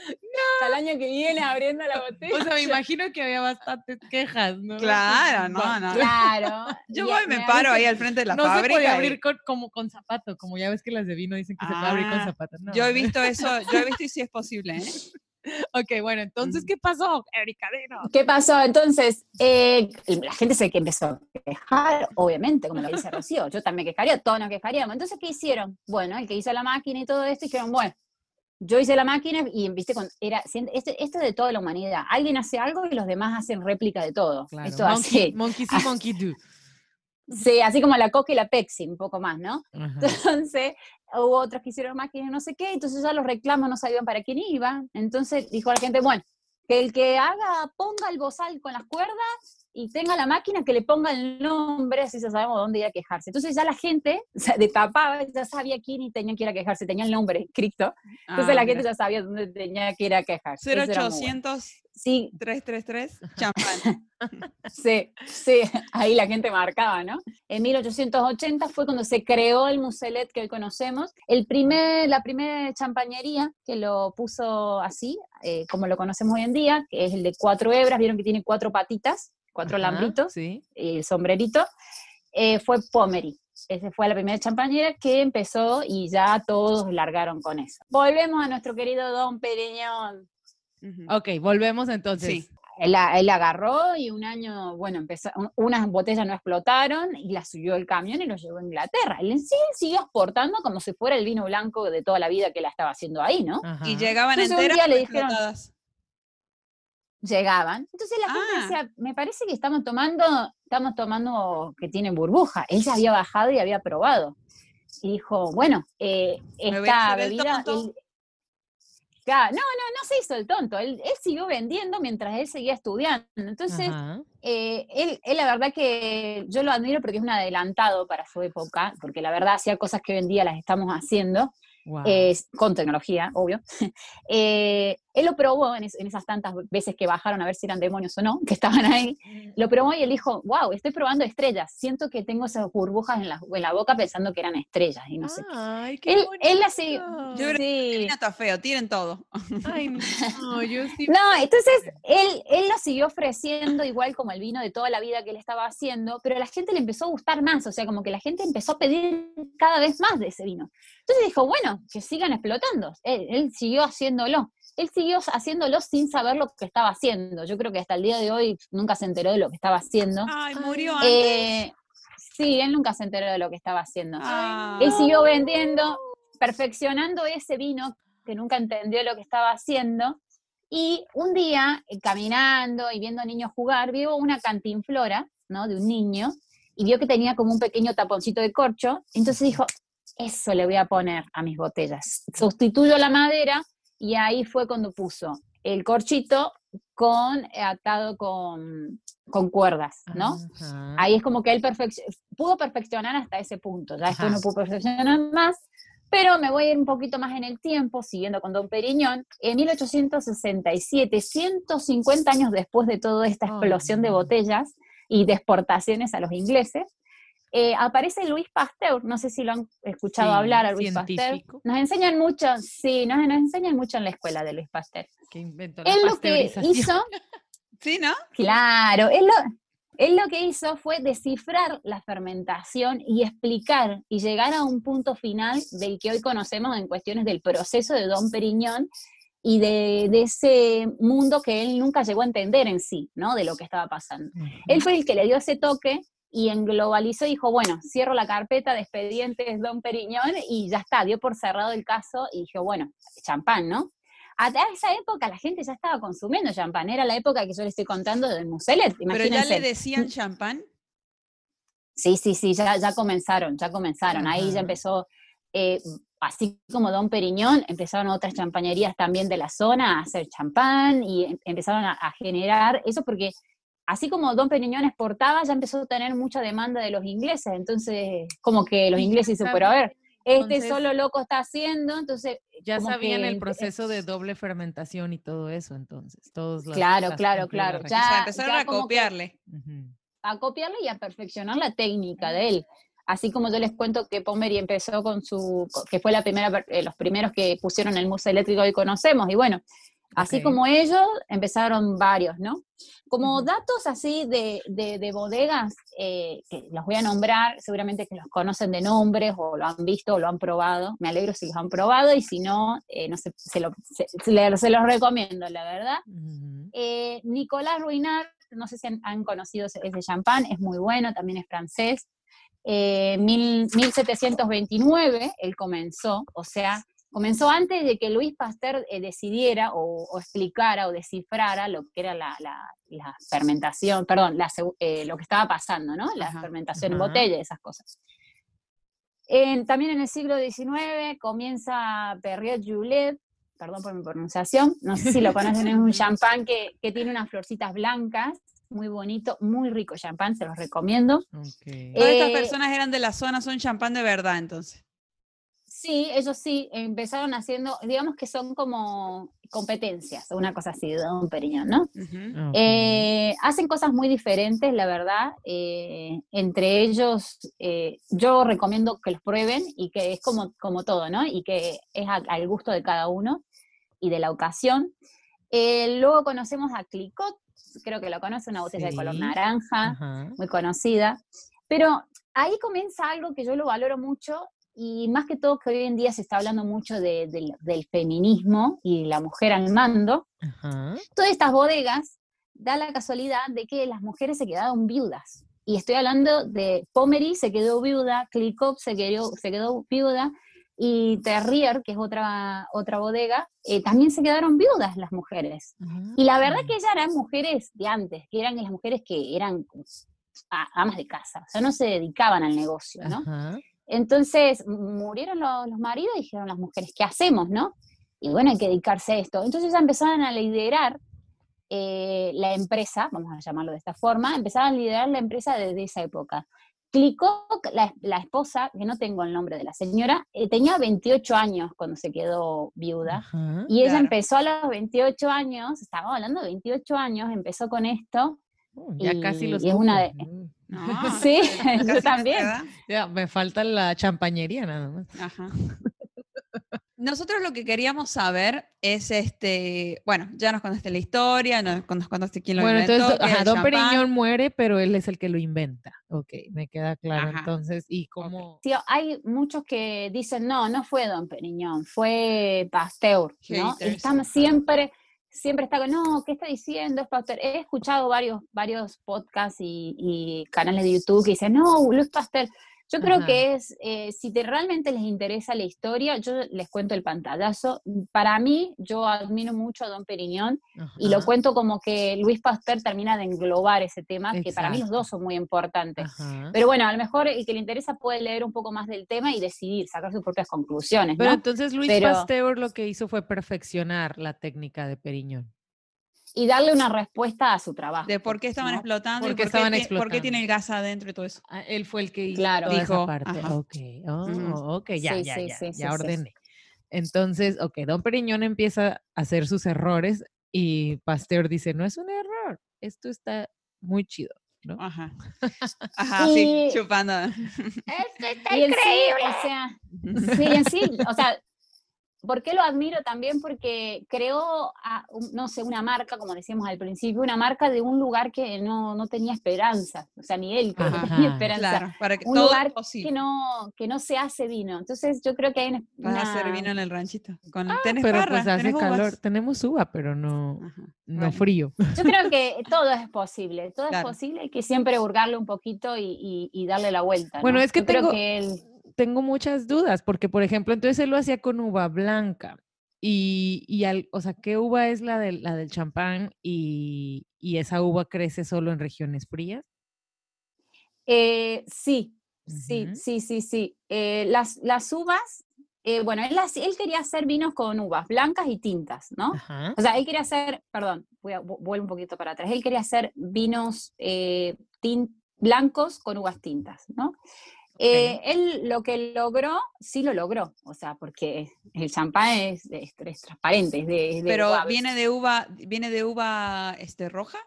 Hasta el año que viene abriendo la botella. (laughs) O sea, me imagino que había bastantes quejas, ¿no? Claro, (laughs) no, no. Claro. (laughs) Yo y voy y me había paro ahí al frente de la no se fábrica. puede y- abrir con, como con zapato, como ya ves que las de vino dicen que se puede abrir con Ah, zapato. No, Yo he ¿no? visto eso, yo he visto y sí es posible, ¿eh? Ok, bueno, entonces. ¿qué pasó, Erika? ¿Qué pasó? Entonces, eh, la gente se que empezó a quejar, obviamente, como lo dice Rocío, yo también quejaría, todos nos quejaríamos. Entonces, ¿qué hicieron? Bueno, el que hizo la máquina y todo esto, dijeron, bueno, yo hice la máquina y, viste, con, era, esto, esto es de toda la humanidad. Alguien hace algo y los demás hacen réplica de todo. Claro, Esto monkey, así. monkey see, monkey do. Sí, así como la Coca y la Pepsi, un poco más, ¿no? Ajá. Entonces, hubo otros que hicieron máquinas, no sé qué, entonces ya los reclamos no sabían para quién iban. Entonces dijo la gente, bueno, que el que haga, ponga el bozal con las cuerdas y tenga la máquina que le ponga el nombre, así ya sabemos dónde ir a quejarse. Entonces ya la gente (laughs) se destapaba, ya sabía quién y tenía que ir a quejarse, tenía el nombre escrito. Entonces Ah, la mira. gente ya sabía dónde tenía que ir a quejarse. Eso era muy bueno. 0800 Sí, 333 (laughs) champán. Sí, sí, ahí la gente marcaba, ¿no? En 1880 fue cuando se creó el muselet que hoy conocemos. El primer, la primera champañería que lo puso así, eh, como lo conocemos hoy en día, que es el de cuatro hebras, vieron que tiene cuatro patitas, cuatro Ajá, lambritos, Sí. y el sombrerito, eh, fue Pommery. Esa fue la primera champañera que empezó y ya todos largaron con eso. Volvemos a nuestro querido Don Pereñón. Ujú. Ok, volvemos entonces. Sí. Él, agarró y un año, bueno, empezó, un- unas botellas no explotaron y las subió el camión y lo llevó a Inglaterra. Él en sí siguió exportando como si fuera el vino blanco de toda la vida que la estaba haciendo ahí, ¿no? Ajá. Y llegaban Entonces, un enteras día o le dijeron- explotadas. Llegaban. Entonces la Ah. gente decía, me parece que estamos tomando, estamos tomando que tiene burbuja. Él ya había bajado y había probado. Y dijo, bueno, eh, esta bebida... tonto. él- Claro, no, no, no se hizo el tonto. Él, él siguió vendiendo mientras él seguía estudiando. Entonces, eh, él, él la verdad que yo lo admiro porque es un adelantado para su época, porque la verdad hacía cosas que hoy en día las estamos haciendo, Wow. eh, con tecnología, obvio. (laughs) Eh, él lo probó en, es- en esas tantas veces que bajaron a ver si eran demonios o no, que estaban ahí. Lo probó y él dijo, wow, estoy probando estrellas. Siento que tengo esas burbujas en la, en la boca pensando que eran estrellas y no sé. qué". Ay, qué Él, él así, bonito. Yo creo sí. Vino está feo, tiren todo. Ay, no, yo sí. (laughs) No, entonces él, él lo siguió ofreciendo igual como el vino de toda la vida que él estaba haciendo, pero a la gente le empezó a gustar más, o sea, como que la gente empezó a pedir cada vez más de ese vino. Entonces dijo, bueno, que sigan explotando. Él, él siguió haciéndolo. Él siguió haciéndolo sin saber lo que estaba haciendo. Yo creo que hasta el día de hoy nunca se enteró de lo que estaba haciendo. Ay, Ay, murió antes. Eh, sí, él nunca se enteró de lo que estaba haciendo. Ah. Él siguió vendiendo, perfeccionando ese vino que nunca entendió lo que estaba haciendo. Y un día, eh, caminando y viendo niños jugar, vio una cantinflora, ¿no? De un niño, y vio que tenía como un pequeño taponcito de corcho. Entonces dijo, eso le voy a poner a mis botellas. Sustituyo la madera y ahí fue cuando puso el corchito con, eh, atado con, con cuerdas, ¿no? Ajá. Ahí es como que él perfec- pudo perfeccionar hasta ese punto, ya después Ajá. no pudo perfeccionar más, pero me voy a ir un poquito más en el tiempo, siguiendo con Don Periñón. En 1867, 150 años después de toda esta explosión de botellas y de exportaciones a los ingleses, eh, aparece Luis Pasteur, no sé si lo han escuchado Sí, hablar a Luis Pasteur. Nos enseñan mucho, sí, nos, nos enseñan mucho en la escuela de Luis Pasteur. que inventó la Él lo que hizo (laughs) ¿Sí, no? Claro, él lo, él lo que hizo fue descifrar la fermentación y explicar y llegar a un punto final del que hoy conocemos en cuestiones del proceso de Don Periñón y de, de ese mundo que él nunca llegó a entender en sí, ¿no? De lo que estaba pasando. Él fue el que le dio ese toque y englobalizó y dijo, bueno, cierro la carpeta de expedientes Don Periñón y ya está, dio por cerrado el caso y dijo, bueno, champán, ¿no? A esa época la gente ya estaba consumiendo champán, era la época que yo le estoy contando del Muselet, Pero ya imagínense. le decían champán. Sí, sí, sí, ya, ya comenzaron, ya comenzaron. Ahí ya empezó, eh, así como Don Periñón, empezaron otras champañerías también de la zona a hacer champán y em- empezaron a, a generar eso porque así como Don Periñón exportaba, ya empezó a tener mucha demanda de los ingleses. Entonces, como que los (laughs) ya ingleses dicen, pero a ver, este entonces- solo loco está haciendo, entonces... Ya sabían que el proceso de doble fermentación y todo eso, entonces. Todos las- Claro, las claro, claro. regi- o Ya- sea, empezaron ya a que- copiarle. Ujú. a copiarle y a perfeccionar la técnica de él. Así como yo les cuento que Pomeri empezó con su, que fue la primera, eh, los primeros que pusieron el museo eléctrico que conocemos, y bueno, así como ellos, empezaron varios, ¿no? Como datos así de, de- de bodegas, eh, que los voy a nombrar, seguramente que los conocen de nombres, o lo han visto, o lo han probado, me alegro si los han probado, y si no, eh, no sé, se, lo- se- se le- se los recomiendo, la verdad. Eh, Nicolás Ruinart, no sé si han, han conocido ese, ese champán, es muy bueno, también es francés. Mil- 1729 él comenzó, o sea, comenzó antes de que Luis Pasteur eh, decidiera o, o explicara o descifrara lo que era la, la- la fermentación, perdón, la eh, lo que estaba pasando, ¿no? La Ajá, fermentación en botella, esas cosas. En- también en el siglo XIX comienza Perrier Julet, perdón por mi pronunciación, no sé si lo (laughs) conocen, es un champán que, que tiene unas florcitas blancas, muy bonito, muy rico champán, se los recomiendo. Todas estas Eh, personas eran de la zona, son champán de verdad, entonces. Sí, ellos sí, empezaron haciendo, digamos que son como competencias, una cosa así de Don Periñón, ¿no? Eh, hacen cosas muy diferentes, la verdad. eh, entre ellos, eh, yo recomiendo que los prueben y que es como, como todo, ¿no? Y que es a- al gusto de cada uno y de la ocasión. Luego conocemos a Clicot, creo que lo conoce, una botella de color naranja, muy conocida. Pero ahí comienza algo que yo lo valoro mucho y más que todo que hoy en día se está hablando mucho de- del- del feminismo y la mujer al mando Ajá. todas estas bodegas da la casualidad de que las mujeres se quedaron viudas. Y estoy hablando de Pomery se quedó viuda, Clicop se quedó, se quedó viuda, y Terrier, que es otra, otra bodega, eh, también se quedaron viudas las mujeres. Y la verdad que ellas eran mujeres de antes, que eran las mujeres que eran pues, a- amas de casa, o sea, no se dedicaban al negocio, ¿no? Ajá. Entonces murieron los, los maridos y dijeron las mujeres, ¿qué hacemos, no? y bueno, hay que dedicarse a esto. Entonces ya empezaban a liderar eh, la empresa, vamos a llamarlo de esta forma, empezaban a liderar la empresa desde esa época. Clicó la, la esposa, que no tengo el nombre de la señora, eh, tenía 28 años cuando se quedó viuda. Y ella Claro. empezó a los 28 años, estábamos hablando de 28 años, empezó con esto. Uh, ya casi y- los y es una de-. (laughs) No, Sí, yo también. Ya, me falta la champañería nada más. Ajá. Nosotros lo que queríamos saber es este, bueno, ya nos contaste la historia, nos, nos contaste quién lo Bueno, inventó, entonces, qué es ajá, el Don. Periñón muere, pero él es el que lo inventa. Ok, me queda claro. Ajá. Entonces, ¿y cómo? Sí, hay muchos que dicen, no, no fue Don Periñón, fue Pasteur, ¿no? Y estamos siempre, siempre está con, no, ¿qué está diciendo? Es Pasteur. He escuchado varios, varios podcasts y, y canales de YouTube que dicen, no, Luis Pasteur. Yo creo Ajá. que es, eh, si te, realmente les interesa la historia, yo les cuento el pantallazo. Para mí, yo admiro mucho a Don Periñón y lo cuento como que Luis Pasteur termina de englobar ese tema, que para mí los dos son muy importantes. ajá. Pero bueno, a lo mejor el que le interesa puede leer un poco más del tema y decidir, sacar sus propias conclusiones, Pero ¿no? entonces Luis Pero- Pasteur lo que hizo fue perfeccionar la técnica de Periñón. Y darle una respuesta a su trabajo. De por qué estaban ¿no? explotando y Por qué por qué, estaban ti- por qué explotando. tiene el gas adentro y todo eso. Ah, él fue el que hizo Claro. Dijo, esa parte. ajá. Ok, oh, ok, ya, Sí, ya, sí, ya, sí, ya sí, sí. ordené. Entonces, ok, Don Periñón empieza a hacer sus errores y Pasteur dice, no es un error, esto está muy chido. ¿no? Ajá. (laughs) Ajá, sí, Y- chupando. (laughs) (laughs) Y en sí, o sea, sí, en sí, o sea, ¿por qué lo admiro también? Porque creó, a un- no sé, una marca, como decíamos al principio, una marca de un lugar que no, no tenía esperanza, o sea, ni él creo que Ajá, tenía esperanza. Claro, para que Un todo lugar es posible. que no, que no se hace vino. Entonces yo creo que hay una... Vas a hacer vino en el ranchito. Con, tenés Pero barra, pues hace tenés uvas. calor, tenemos uva, pero no, Ajá, no bueno. frío. Yo creo que todo es posible, todo Claro. es posible, hay que siempre hurgarle un poquito y, y- y darle la vuelta. Bueno, ¿no? es que Yo creo tengo- que él- Tengo muchas dudas, porque por ejemplo, entonces él lo hacía con uva blanca. Y, y al- o sea, ¿qué uva es la del, la del champán? Y, y esa uva crece solo en regiones frías. eh, sí, sí, Ujú. sí, sí, sí. Eh, las, las uvas, eh, bueno, él, él quería hacer vinos con uvas blancas y tintas, ¿no? Ajá. O sea, él quería hacer, perdón, voy a, vu- vuelvo un poquito para atrás, él quería hacer vinos eh, tin- blancos con uvas tintas, ¿no? Eh, él lo que logró, sí lo logró, o sea, porque el champán es, es- es transparente, es de, es de Pero uva, viene de uva, viene de uva este, roja.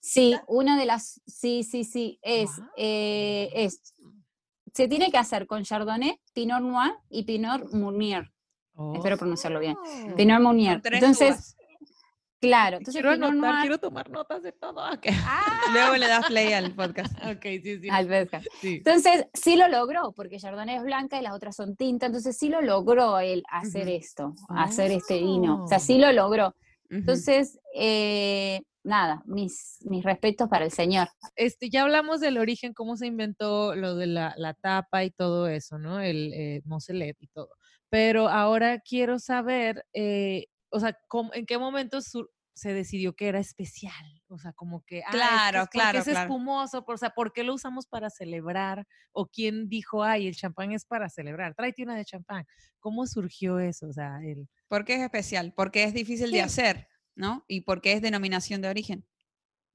Sí, una de las, sí, sí, sí, es, Guau. eh, es, se tiene que hacer con Chardonnay, Pinot Noir y Pinot Meunier, espero pronunciarlo bien, Oh. Pinot Meunier. Entonces, uvas. Claro, entonces quiero anotar, quiero tomar notas de todo. Ah. (laughs) Luego le das play al podcast. (laughs) Ok, sí, sí. al pesca. sí. Entonces, sí lo logró, porque Chardonnay es blanca y las otras son tinta, entonces sí lo logró él hacer esto, hacer este vino, o sea, Oh. sí lo logró. Entonces, eh, nada, mis, mis respetos para el señor. Este, ya hablamos del origen, cómo se inventó lo de la, la tapa y todo eso, ¿no? El eh, Moselet y todo. Pero ahora quiero saber, eh, o sea, ¿en qué momento se decidió que era especial? O sea, como que, ah, Claro, es porque claro, es claro. espumoso, o sea, ¿por qué lo usamos para celebrar? ¿O quién dijo, ay, el champán es para celebrar? Tráete una de champán. ¿Cómo surgió eso? O sea, el... ¿Por qué es especial? Porque es difícil de Sí. hacer, ¿no? Y porque es denominación de origen.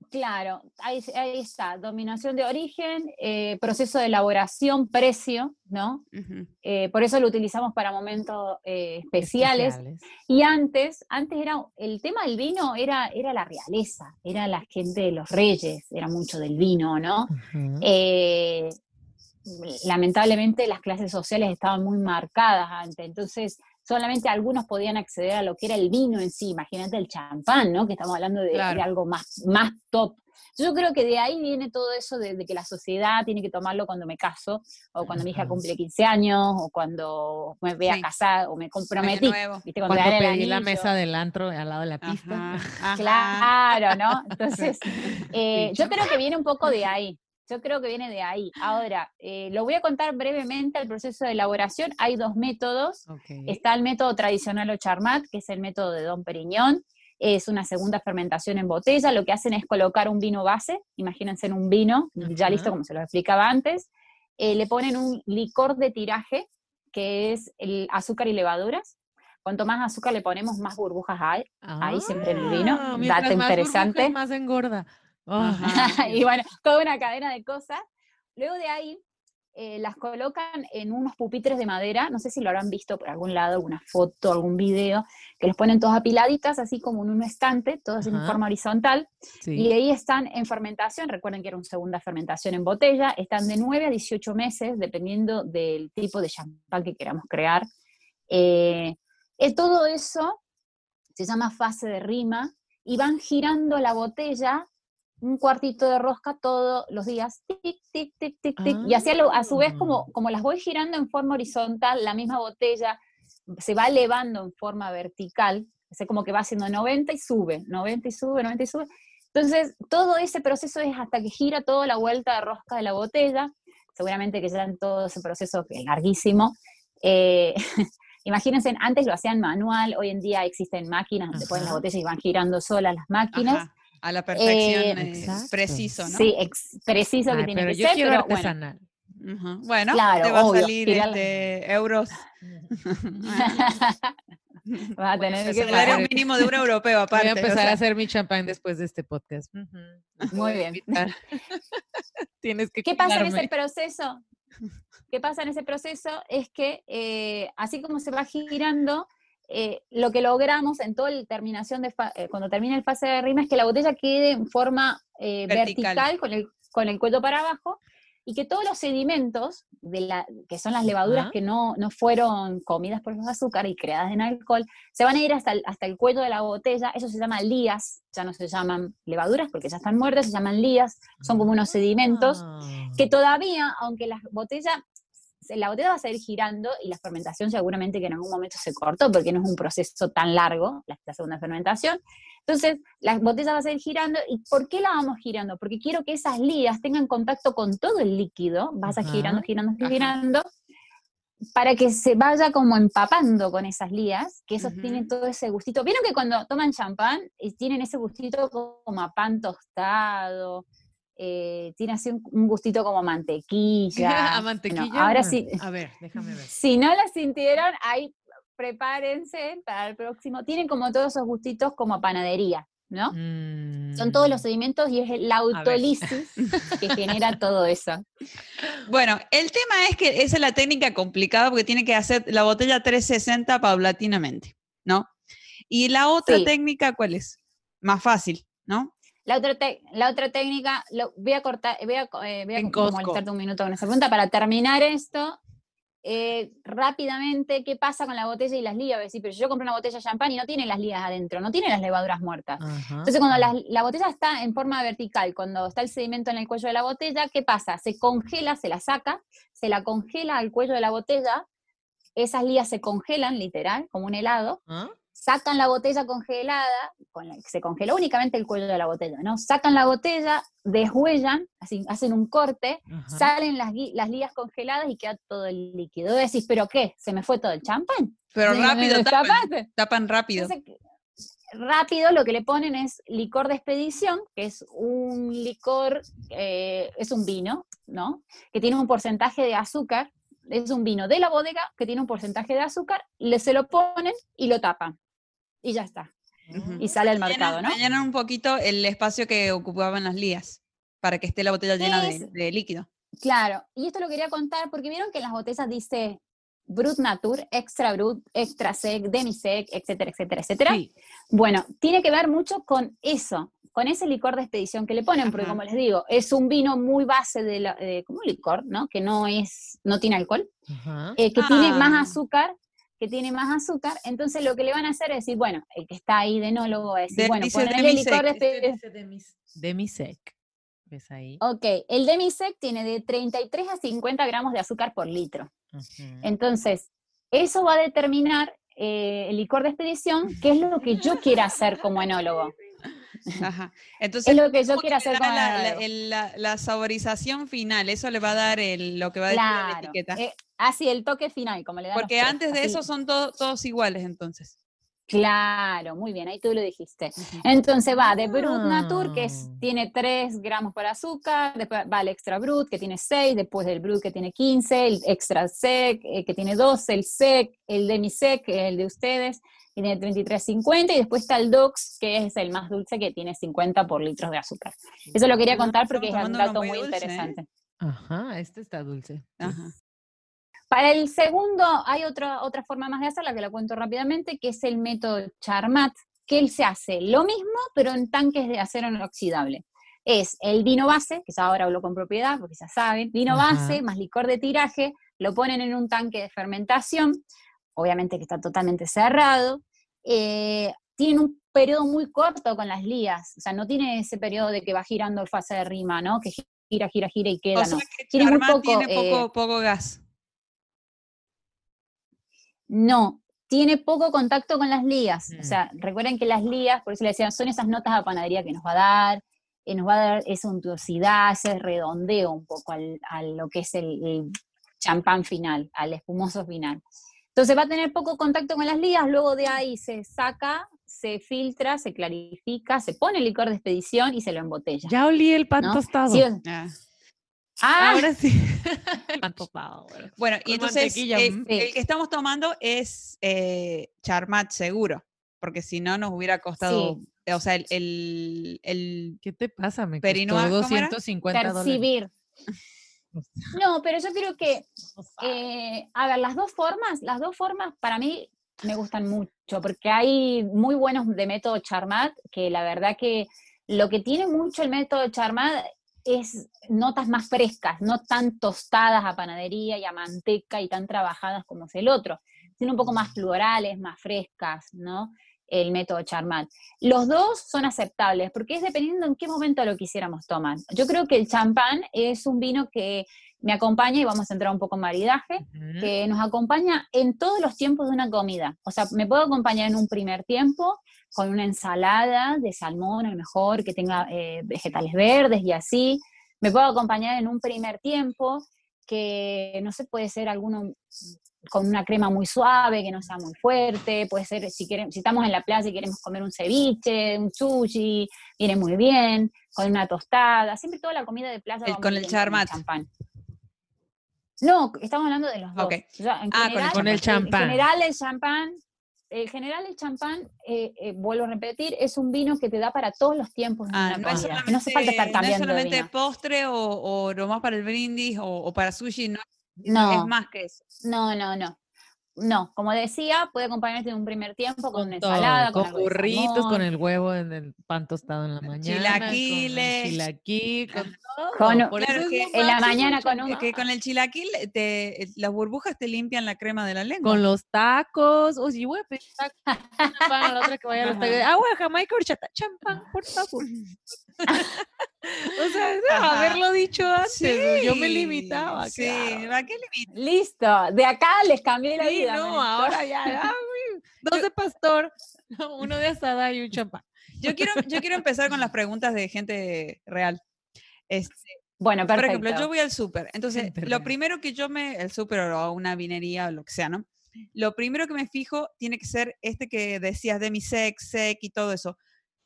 Claro, ahí, ahí está, dominación de origen, eh, proceso de elaboración, precio, ¿no? Eh, por eso lo utilizamos para momentos eh, especiales. especiales. Y antes, antes era, el tema del vino era, era la realeza, era la gente de los reyes, era mucho del vino, ¿no? Lamentablemente las clases sociales estaban muy marcadas antes, entonces solamente algunos podían acceder a lo que era el vino en sí, imagínate el champán, ¿no? Que estamos hablando de, algo más, más top. Yo creo que de ahí viene todo eso de, de que la sociedad tiene que tomarlo cuando me caso, o cuando mi hija cumple 15 años, o cuando me voy a Sí. casar, o me comprometí. Cuando, Cuando pedí la mesa del antro al lado de la pista. Ajá, (laughs) ajá. Claro, ¿no? Entonces, (laughs) eh, yo creo que viene un poco de ahí. Yo creo que viene de ahí. Ahora, eh, lo voy a contar brevemente el proceso de elaboración. Hay dos métodos. Ok. Está el método tradicional o charmat, que es el método de Don Periñón. Es una segunda fermentación en botella. Lo que hacen es colocar un vino base, imagínense en un vino, ya Ajá. listo como se lo explicaba antes. Eh, le ponen un licor de tiraje, que es el azúcar y levaduras. Cuanto más azúcar le ponemos, más burbujas hay. Ahí siempre en el vino. Ah, Dato más interesante. burbujas, más engorda. Ajá. (laughs) y bueno, toda una cadena de cosas. Luego de ahí, eh, las colocan en unos pupitres de madera, no sé si lo habrán visto por algún lado, alguna foto, algún video, que los ponen todas apiladitas, así como en un estante, todas en Ajá. forma horizontal, sí. y ahí están en fermentación, recuerden que era una segunda fermentación en botella, están de 9 a 18 meses, dependiendo del tipo de champán que queramos crear. Eh, eh, todo eso se llama fase de rima, y van girando la botella un cuartito de rosca todos los días, tic, tic, tic, tic, tic, y así a, lo- a su vez, como, Ah. como las voy girando en forma horizontal, la misma botella se va elevando en forma vertical, sea, como que va haciendo 90 y sube, 90 y sube, 90 y sube. Entonces, todo ese proceso es hasta que gira toda la vuelta de rosca de la botella, seguramente que ya en todo ese proceso que es larguísimo. Eh, (laughs) imagínense, antes lo hacían manual, hoy en día existen máquinas donde ponen las botellas y van girando solas las máquinas. Ajá, A la perfección, eh, Exacto. preciso, ¿no? Sí, ex- preciso que tiene pero que yo ser, quiero pero bueno. artesanal. Ujú. Bueno, Claro, te va obvio, (laughs) a salir este, euros. Vas a tener El que salario pagar. mínimo de un europeo (laughs) Voy aparte. a o empezar sea. a hacer mi champán después de este podcast. (laughs) Muy voy a bien. Tienes que ¿Qué pasa en ese proceso? ¿Qué pasa en ese proceso? Es que eh, así como se va girando, eh, lo que logramos en toda la terminación de fa- eh, cuando termina el fase de rima es que la botella quede en forma eh, Vertical. vertical, con, el, con el cuello para abajo y que todos los sedimentos, de la, que son las levaduras que no, no fueron comidas por los azúcares y creadas en alcohol, se van a ir hasta el, hasta el cuello de la botella. Eso se llama lías, ya no se llaman levaduras porque ya están muertas, se llaman lías, son como unos sedimentos Ah. que todavía, aunque la botella, la botella va a seguir girando y la fermentación seguramente que en algún momento se cortó porque no es un proceso tan largo, la, la segunda fermentación. Entonces, la botella va a seguir girando. ¿Y por qué la vamos girando? Porque quiero que esas lías tengan contacto con todo el líquido, vas a Ajá. girando, girando, Ajá. girando, para que se vaya como empapando con esas lías, que esos Ujú. tienen todo ese gustito. ¿Vieron que cuando toman champán y tienen ese gustito como a pan tostado? Eh, tiene así un, un gustito como (laughs) mantequilla. a Bueno, mantequilla. ahora sí, A ver, déjame ver. (laughs) si no la sintieron, ahí prepárense para el próximo. Tienen como todos esos gustitos como panadería, ¿no? Son todos los Mm. sedimentos y es la autolisis que genera (laughs) todo eso. Bueno, el tema es que esa es la técnica complicada porque tiene que hacer la botella 360 paulatinamente, ¿no? Y la otra Sí. técnica, ¿cuál es? Más fácil, ¿no? La otra, la otra técnica, lo, voy a cortar, voy a, eh, voy a molestarte un minuto con esa pregunta para terminar esto. eh, rápidamente, ¿qué pasa con la botella y las lías? Voy a decir, pero yo compré una botella de champán y no tiene las lías adentro, no tiene las levaduras muertas. Ajá. Entonces, cuando la, la botella está en forma vertical, cuando está el sedimento en el cuello de la botella, ¿qué pasa? Se congela, se la saca, se la congela al cuello de la botella, esas lías se congelan, literal, como un helado, ¿Ah? Sacan la botella congelada, con la, se congeló únicamente el cuello de la botella, ¿no? Sacan la botella, deshuellan, así, hacen un corte, Ajá. salen las, las lías congeladas y queda todo el líquido. Decís, ¿pero qué? ¿Se me fue todo el champán? Pero ¿Se me rápido, tapan, tapan rápido. Entonces, rápido lo que le ponen es licor de expedición, que es un licor, eh, es un vino, ¿no? Que tiene un porcentaje de azúcar, es un vino de la bodega que tiene un porcentaje de azúcar, le se lo ponen y lo tapan. Y ya está. Y sale al mercado, ¿no? Llenan un poquito el espacio que ocupaban las lías para que esté la botella llena de, Es- de líquido. Claro, y esto lo quería contar porque vieron que en las botellas dice Brut Nature, Extra Brut, Extra Sec, Demi Sec, etcétera, etcétera, etcétera. Sí. Bueno, tiene que ver mucho con eso, con ese licor de expedición que le ponen, porque Ajá. como les digo, es un vino muy base de, la- de- como un licor, ¿no? Que no es, no tiene alcohol, Ajá. eh, que tiene Ah. más azúcar, que tiene más azúcar, entonces lo que le van a hacer es decir, bueno, el que está ahí de enólogo va a decir, De- bueno, ponele Demi licor de Este Demisec. ¿Ves ahí? Ok, el demisec tiene de 33 a 50 gramos de azúcar por litro. Entonces, eso va a determinar eh, el licor de expedición, qué es lo que yo quiera hacer como enólogo. (laughs) Ajá. Entonces, Es lo que yo ¿cómo quiero hacer con la, la- el- la- la saborización final, eso le va a dar el- lo que va a decir la Claro. etiqueta. eh, así, el toque final, como le dan los Porque chefs, antes de así. eso son to- todos iguales entonces. Claro, muy bien, ahí tú lo dijiste. Entonces va de Brut Natur, que es, Ah. tiene 3 gramos para azúcar, después va el Extra Brut, que tiene 6, después el Brut, que tiene 15, el Extra Sec, eh, que tiene 12, el Sec, el Demi Sec, que es el de ustedes, que tiene 33,50, y después está el Dox, que es el más dulce, que tiene 50 por litros de azúcar. Eso lo quería contar porque es un dato muy ¿eh? interesante. Ajá, este está dulce. Ajá. Para el segundo, hay otra, otra forma más de hacerla, que la cuento rápidamente, que es el método Charmat, que él se hace lo mismo, pero en tanques de acero inoxidable. Es el vino base, que ya ahora hablo con propiedad, porque ya saben, vino Ajá. base más licor de tiraje, lo ponen en un tanque de fermentación, obviamente que está totalmente cerrado, eh, tienen un periodo muy corto con las lías, o sea, no tiene ese periodo de que va girando fase de rima, ¿no? Que gira, gira, gira y queda, O sea no. que Tiene muy Charmat poco, tiene poco, eh, poco gas. No, tiene poco contacto con las ligas. Mm. O sea, recuerden que las ligas, por eso le decían, son esas notas de panadería que nos va a dar, eh, nos va a dar esa untuosidad, ese redondeo un poco al, a lo que es el, el champán final, al espumoso final. Entonces va a tener poco contacto con las ligas, luego de ahí se saca, se filtra, se clarifica, se pone el licor de expedición y se lo embotella. Ya olí el pan ¿no? tostado. Sí, Ah. Ah, Ahora sí. (laughs) bueno. Y Con entonces eh, mm. el que estamos tomando es eh, Charmat seguro, porque si no nos hubiera costado, o sea, el, el, el- ¿Qué te pasa? Me costó ¿cómo era? 250 dólares. percibir. (laughs) No, pero yo creo que Eh, a ver, las dos formas, las dos formas para mí me gustan mucho, porque hay muy buenos de método Charmat, que la verdad que lo que tiene mucho el método Charmat es notas más frescas, no tan tostadas a panadería y a manteca y tan trabajadas como es el otro, sino un poco más florales, más frescas, ¿no? El método Charmat. Los dos son aceptables, porque es dependiendo en qué momento lo quisiéramos tomar. Yo creo que el champán es un vino que me acompaña, y vamos a entrar un poco en maridaje, Ujú. que nos acompaña en todos los tiempos de una comida. O sea, me puedo acompañar en un primer tiempo con una ensalada de salmón, a lo mejor, que tenga eh, vegetales verdes y así. Me puedo acompañar en un primer tiempo que, no sé, puede ser alguno con una crema muy suave, que no sea muy fuerte, puede ser, si, queremos, si estamos en la playa y queremos comer un ceviche, un sushi, viene muy bien, con una tostada, siempre toda la comida de playa El- con el charmat. champán. No, estamos hablando de los dos. En Ah, general, Con el champán. En general el champán, en general el champán, eh, eh, vuelvo a repetir, es un vino que te da para todos los tiempos ah, no, es No hace falta estar no es cambiando de solamente vino. postre o, o nomás para el brindis o, o para sushi, no, No. es más que eso. No, no, no. No, como decía, puede acompañarte en un primer tiempo con, Con todo, ensalada, con, con burritos, con el huevo en el pan tostado en la mañana, Chilaquiles. con el chilaquil, con (laughs) todo. Con- Por Claro eso que en la mañana con un-. Que con el chilaquil te, las burbujas te limpian la crema de la lengua. Con los tacos. O si voy a pedir (laughs) tacos, champán, a la otra que vaya a los tacos. Agua Jamaica, horchata, champán, por favor. (laughs) (laughs) o sea, Ajá. haberlo dicho antes, yo me Sí, limitaba. Sí, claro. ¿a qué limita? Listo, de acá les cambié la Sí, vida. no, ahora ya, (laughs) ya, uy, dos de pastor, (laughs) uno de asada y un champán. Yo quiero, yo quiero empezar con las preguntas de gente real. Este, Bueno, por perfecto. ejemplo, yo voy al súper. Entonces, Gente lo real. primero que yo me, el súper o a una vinería o lo que sea, ¿no? Lo primero que me fijo tiene que ser este que decías de mi sec, sec y todo eso.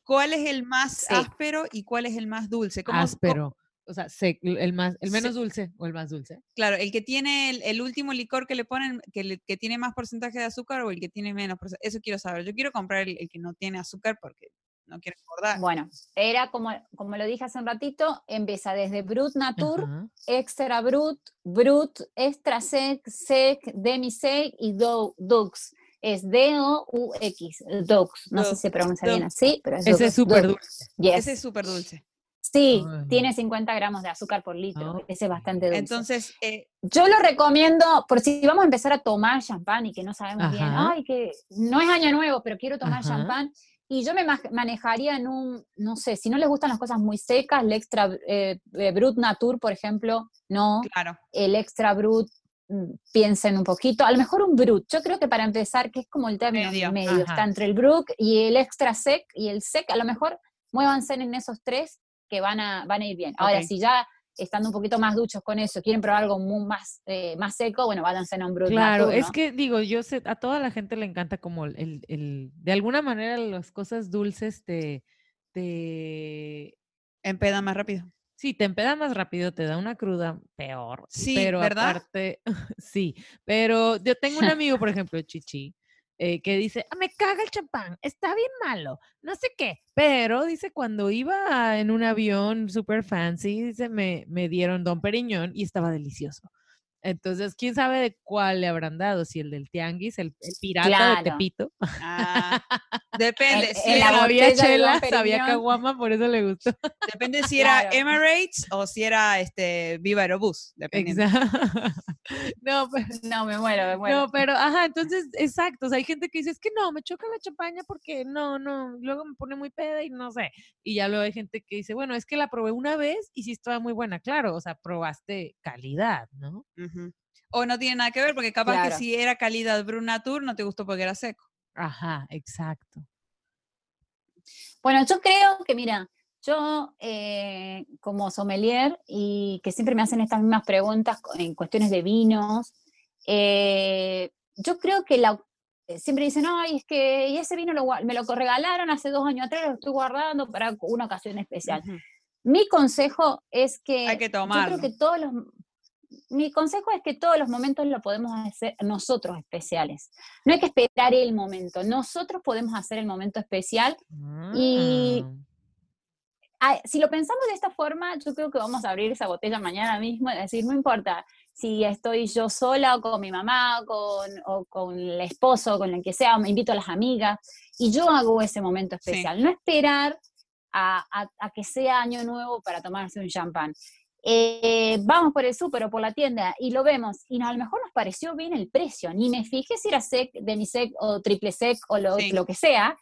¿Cuál es el más Sí. áspero y cuál es el más dulce? ¿Cómo- cómo- Áspero. O sea, sec- el, más, el menos dulce o el más dulce. claro, el que tiene el, el último licor que le ponen, que, le- que tiene más porcentaje de azúcar o el que tiene menos. porce- Eso quiero saber. Yo quiero comprar el, el que no tiene azúcar porque no quiero engordar. Bueno, era como, como lo dije hace un ratito, empieza desde Brut Natur, Ajá. Extra Brut, Brut, Extra Sec, Sec, Demi Sec y Do- Dux. Es D-O-U-X, Dux. No sé si se pronuncia bien así, pero es Ese es súper dulce. yes. Ese es súper dulce. Sí, tiene 50 gramos de azúcar por litro. Oh. Ese es bastante dulce. Entonces, eh, Yo lo recomiendo, por si vamos a empezar a tomar champán y que no sabemos bien, ay, que no es año nuevo, pero quiero tomar Ajá. champán. Y yo me ma- manejaría en un, no sé, si no les gustan las cosas muy secas, el extra eh, eh, Brut Natur, por ejemplo, no. claro. El extra Brut, piensen un poquito. A lo mejor un Brut. Yo creo que para empezar, que es como el término Medio, está entre el Brut y el extra sec y el sec, a lo mejor muévanse en esos tres que van a, van a ir bien. Ahora, si ya estando un poquito más duchos con eso, quieren probar algo muy más, eh, más seco, bueno, váyanse a un Brut Claro, es que digo, yo sé, a toda la gente le encanta como el, el- el- de alguna manera las cosas dulces te, te, Empeda más rápido. Sí, te empeda más rápido, te da una cruda peor, Sí, pero ¿verdad? aparte, (laughs) sí, pero yo tengo un (laughs) amigo, por ejemplo, Chichi, eh, que dice, "Ah, me caga el champán, está bien malo, no sé qué, pero dice, cuando iba en un avión super fancy, dice, me, me dieron Don Periñón y estaba delicioso. Entonces, quién sabe de cuál le habrán dado, si el del tianguis, el, el pirata de Claro. Tepito. Ah, (laughs) depende. En- si era- de Don chela, sabía caguama, por eso le gustó. (laughs) depende si era. Emirates o si era este Viva Aerobús. Dependiendo. (laughs) No, pero, No, me muero, me muero. no, pero, ajá, entonces, exacto, o sea, hay gente que dice, es que no, me choca la champaña porque no, no, luego me pone muy peda y no sé. Y ya luego hay gente que dice, bueno, es que la probé una vez y sí estaba muy buena, claro, o sea, probaste calidad, ¿no? O no tiene nada que ver, porque capaz que si era calidad Brunatur no te gustó porque era seco. Ajá, exacto. Bueno, yo creo que, mira, yo eh, como sommelier y que siempre me hacen estas mismas preguntas en cuestiones de vinos, eh, yo creo que la, eh, siempre dicen, ay, es que y ese vino lo me lo regalaron hace dos años atrás, lo estoy guardando para una ocasión especial. Mi consejo es que, Hay que yo creo que todos los, mi consejo es que todos los momentos lo podemos hacer nosotros especiales. No hay que esperar el momento, nosotros podemos hacer el momento especial Y- Ah. Ah, si lo pensamos de esta forma, yo creo que vamos a abrir esa botella mañana mismo y decir, no importa si estoy yo sola o con mi mamá con, o con el esposo, con el que sea, o me invito a las amigas, y yo hago ese momento Sí. especial. No esperar a, a- a que sea año nuevo para tomarse un champán. Eh, vamos por el súper o por la tienda y lo vemos, y no- a lo mejor nos pareció bien el precio, ni me fijé si era sec, demisec o triple sec o lo, Sí. lo que sea,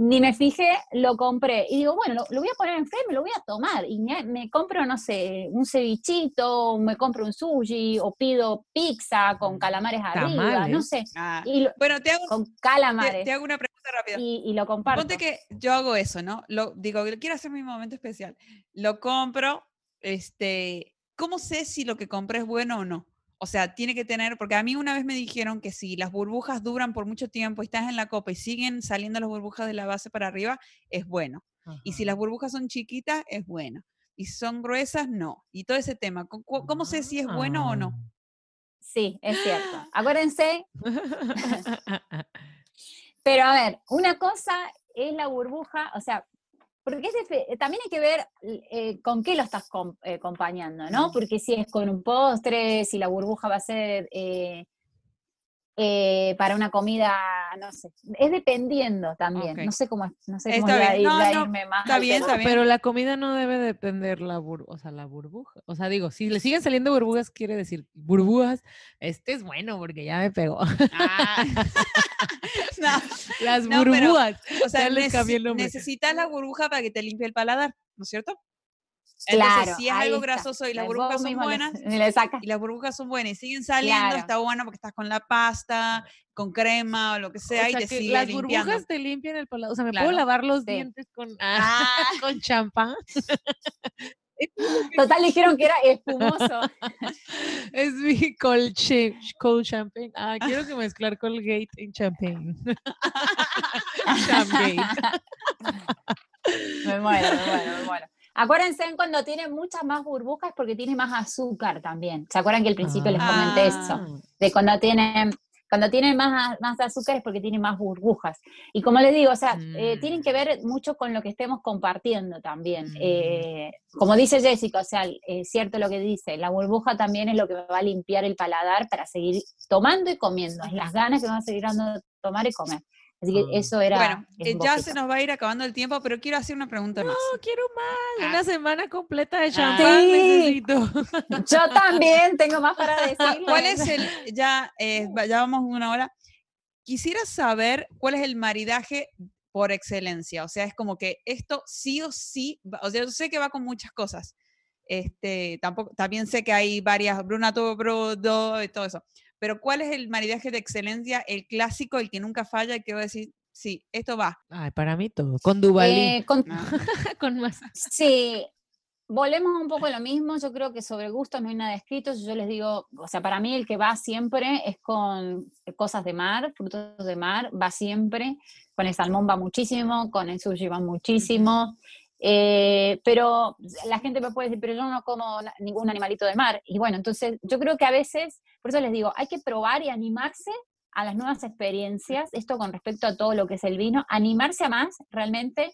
ni me fijé, lo compré. Y digo, bueno, lo, lo voy a poner en me lo voy a tomar. Y me, me compro, no sé, un cevichito, me compro un sushi, o pido pizza con calamares arriba, no sé. Ah, Y lo- Bueno, te hago, con te, calamares. te hago una pregunta rápida. y, y lo comparto. Ponte que yo hago eso, ¿no? Lo, digo, quiero hacer mi momento especial. Lo compro, este, ¿cómo sé si lo que compré es bueno o no? O sea, tiene que tener, porque a mí una vez me dijeron que si las burbujas duran por mucho tiempo y estás en la copa y siguen saliendo las burbujas de la base para arriba, es bueno. Y si las burbujas son chiquitas, es bueno. Y si son gruesas, no. Y todo ese tema, ¿cómo, cómo sé si es bueno o no? Sí, es cierto. Acuérdense, Ah. (laughs) (laughs) pero a ver, una cosa es la burbuja, o sea, porque defe- también hay que ver eh, con qué lo estás com- eh, acompañando, ¿no? Porque si es con un postre, si la burbuja va a ser eh, eh, para una comida, no sé, es dependiendo también. No sé cómo, es- no sé cómo Está voy a bien. ir- No, voy a no, irme más está bien, está bien. Pero la comida no debe depender la bur o sea, la burbuja. O sea, digo, si le siguen saliendo burbujas, quiere decir burbujas, este es bueno porque ya me pegó. Ah. (laughs) no, Las No, pero, burbujas. o sea, Ya les cambié el nombre. necesitas la burbuja para que te limpie el paladar, ¿no es cierto? Claro, si es algo está. grasoso y las burbujas son le- buenas, (laughs) le y las burbujas son buenas y siguen saliendo, Claro. está bueno porque estás con la pasta, con crema o lo que sea, O y te sigue las limpiando. burbujas te limpian el paladar. O sea, me Claro. puedo lavar los Sí. dientes con, Ah. (laughs) con champán. (laughs) Total dijeron que era espumoso. Es mi cold champagne. Ah, quiero que mezclar Colgate en champagne. Champagne. Me muero, me muero, me muero. Acuérdense en cuando tiene muchas más burbujas porque tiene más azúcar también. ¿Se acuerdan que al principio les comenté eso? Ah. De cuando tienen, cuando tienen más, más azúcar es porque tiene más burbujas. Y como les digo, o sea, eh, Mm. tienen que ver mucho con lo que estemos compartiendo también. Mm. Eh, como dice Jessica, o sea, es cierto lo que dice, la burbuja también es lo que va a limpiar el paladar para seguir tomando y comiendo. Es las ganas que van a seguir dando de tomar y comer. Así que Ah. eso era... Bueno, un ya se nos va a ir acabando el tiempo, pero quiero hacer una pregunta más. No, quiero más. Ah. Una semana completa de champán Sí. necesito. (laughs) Yo también tengo más para (laughs) decir. ¿Cuál es el, ya, eh, ya vamos una hora, quisiera saber cuál es el maridaje por excelencia, o sea, es como que esto sí o sí, o sea, yo sé que va con muchas cosas, este, tampoco, también sé que hay varias, Brunato, Brudo y todo eso, pero ¿cuál es el maridaje de excelencia, el clásico, el que nunca falla, el que voy a decir, sí, esto va? Ay, para mí todo. Con Duvalín. Eh, con- Ah, (laughs) con más. sí, volvemos un poco a lo mismo, yo creo que sobre gustos no hay nada escrito, yo les digo, o sea, para mí el que va siempre es con cosas de mar, frutos de mar, va siempre, con el salmón va muchísimo, con el sushi va muchísimo, eh, pero la gente me puede decir, pero yo no como ningún animalito de mar, y bueno, entonces yo creo que a veces, por eso les digo, hay que probar y animarse a las nuevas experiencias, esto con respecto a todo lo que es el vino, animarse a más realmente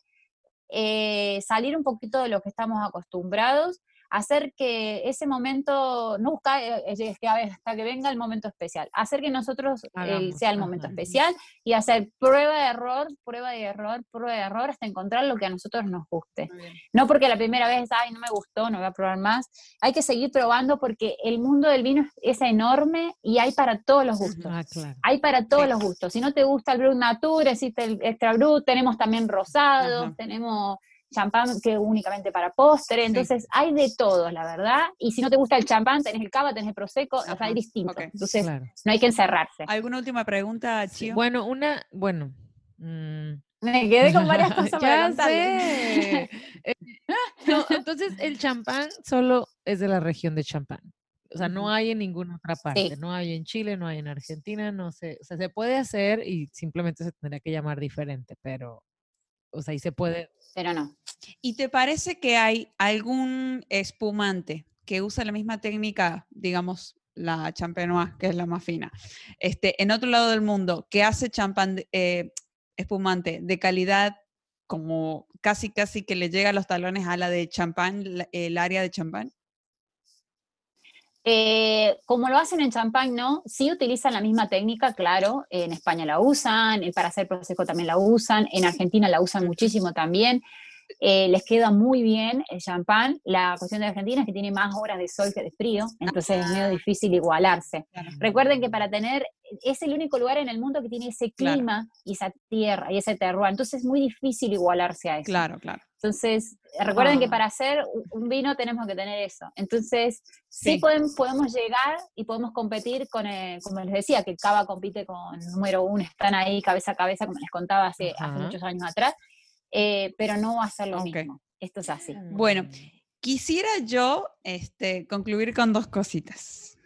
eh, salir un poquito de lo que estamos acostumbrados, hacer que ese momento, no buscar eh, que hasta que venga el momento especial, hacer que nosotros eh, sea el momento especial y hacer prueba de error, prueba de error, prueba de error hasta encontrar lo que a nosotros nos guste. No porque la primera vez, ay, no me gustó, no voy a probar más. Hay que seguir probando porque el mundo del vino es enorme y hay para todos los gustos. Ah, claro. Hay para todos Sí. los gustos. Si no te gusta el Brut Nature, existe el Extra Brut, tenemos también rosados, tenemos champán que únicamente para postre, entonces hay de todos, la verdad. Y si no te gusta el champán, tenés el cava, tenés el prosecco, o sea, Ajá, hay distintos. ok. Entonces, claro. no hay que encerrarse. ¿Alguna última pregunta, Chio? Bueno, una, bueno. mm, Me quedé con varias (laughs) cosas para ya contarles. sé. (laughs) Eh, no, entonces el champán solo es de la región de champán. O sea, no hay en ninguna otra parte. Sí. No hay en Chile, no hay en Argentina, no sé. O sea, se puede hacer y simplemente se tendría que llamar diferente, pero, o sea, ahí se puede. Pero no. ¿Y te parece que hay algún espumante que usa la misma técnica, digamos, la champenoise, que es la más fina, este, en otro lado del mundo, que hace champán, de- eh, espumante de calidad como casi, casi que le llega a los talones a la de champán, el área de champán? Eh, como lo hacen en champán, ¿no? Sí utilizan la misma técnica, claro. En España la usan, para hacer prosecco también la usan, en Argentina la usan muchísimo también. Eh, les queda muy bien el champán. La cuestión de Argentina es que tiene más horas de sol que de frío, entonces es medio difícil igualarse. Recuerden que para tener, es el único lugar en el mundo que tiene ese Claro. clima y esa tierra y ese terroir, entonces es muy difícil igualarse a eso. Claro, claro. Entonces, recuerden que Ah. para hacer un vino tenemos que tener eso. Entonces, sí, Sí. podemos, podemos llegar y podemos competir con, eh, como les decía, que Cava compite con número uno, están ahí cabeza a cabeza, como les contaba hace, hace muchos años atrás, eh, pero no va a ser lo mismo. Esto es así. Bueno, Quisiera yo este, concluir con dos cositas.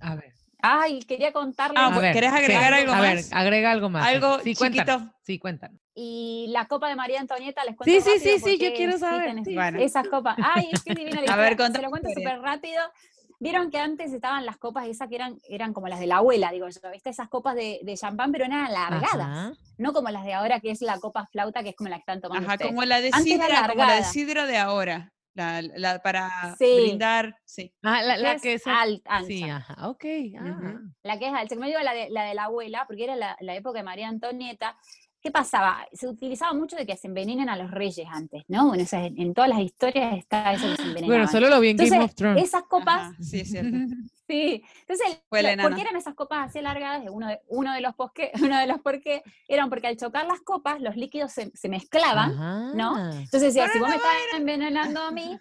A ver. Ay, quería contarles. Ah, ver, ¿querés sí, agregar algo A ver, más? agrega algo más. Algo sí, chiquito. cuéntanos. Sí, cuéntanos. Y la copa de María Antonieta, les cuento Sí, sí, sí, sí, yo quiero saber, tenés- sí, Bueno. Esas copas. Ay, es que divina la (laughs) A ver, Se lo cuento súper rápido. Vieron que antes estaban las copas esas que eran, eran como las de la abuela, digo yo, ¿viste? Esas copas de, de champán, pero eran alargadas. Ajá. No como las de ahora, que es la copa flauta, que es como la que están tomando Ajá, ustedes. como la de sidra, como la de sidra de ahora. La, la- para Sí. brindar, sí. Ah, la, la Que que es al- ancha. Sí, ajá, ok. ah. La que es alta. Como digo, la de la, de la abuela, porque era la, la época de María Antonieta. ¿Qué pasaba? Se utilizaba mucho de que se envenenen a los reyes antes, ¿no? Bueno, o sea, en, en todas las historias está eso que se envenenaban. Bueno, solo lo vi en Game Entonces, of Thrones. esas copas, Ajá, sí, es cierto. (laughs) sí. Entonces, la ¿por qué eran esas copas así alargadas? De Uno de, uno de los posque, (laughs) uno de los por qué eran porque al chocar las copas, los líquidos se, se mezclaban. ¿no? Ajá. Entonces decía, si vos me estás envenenando a mí,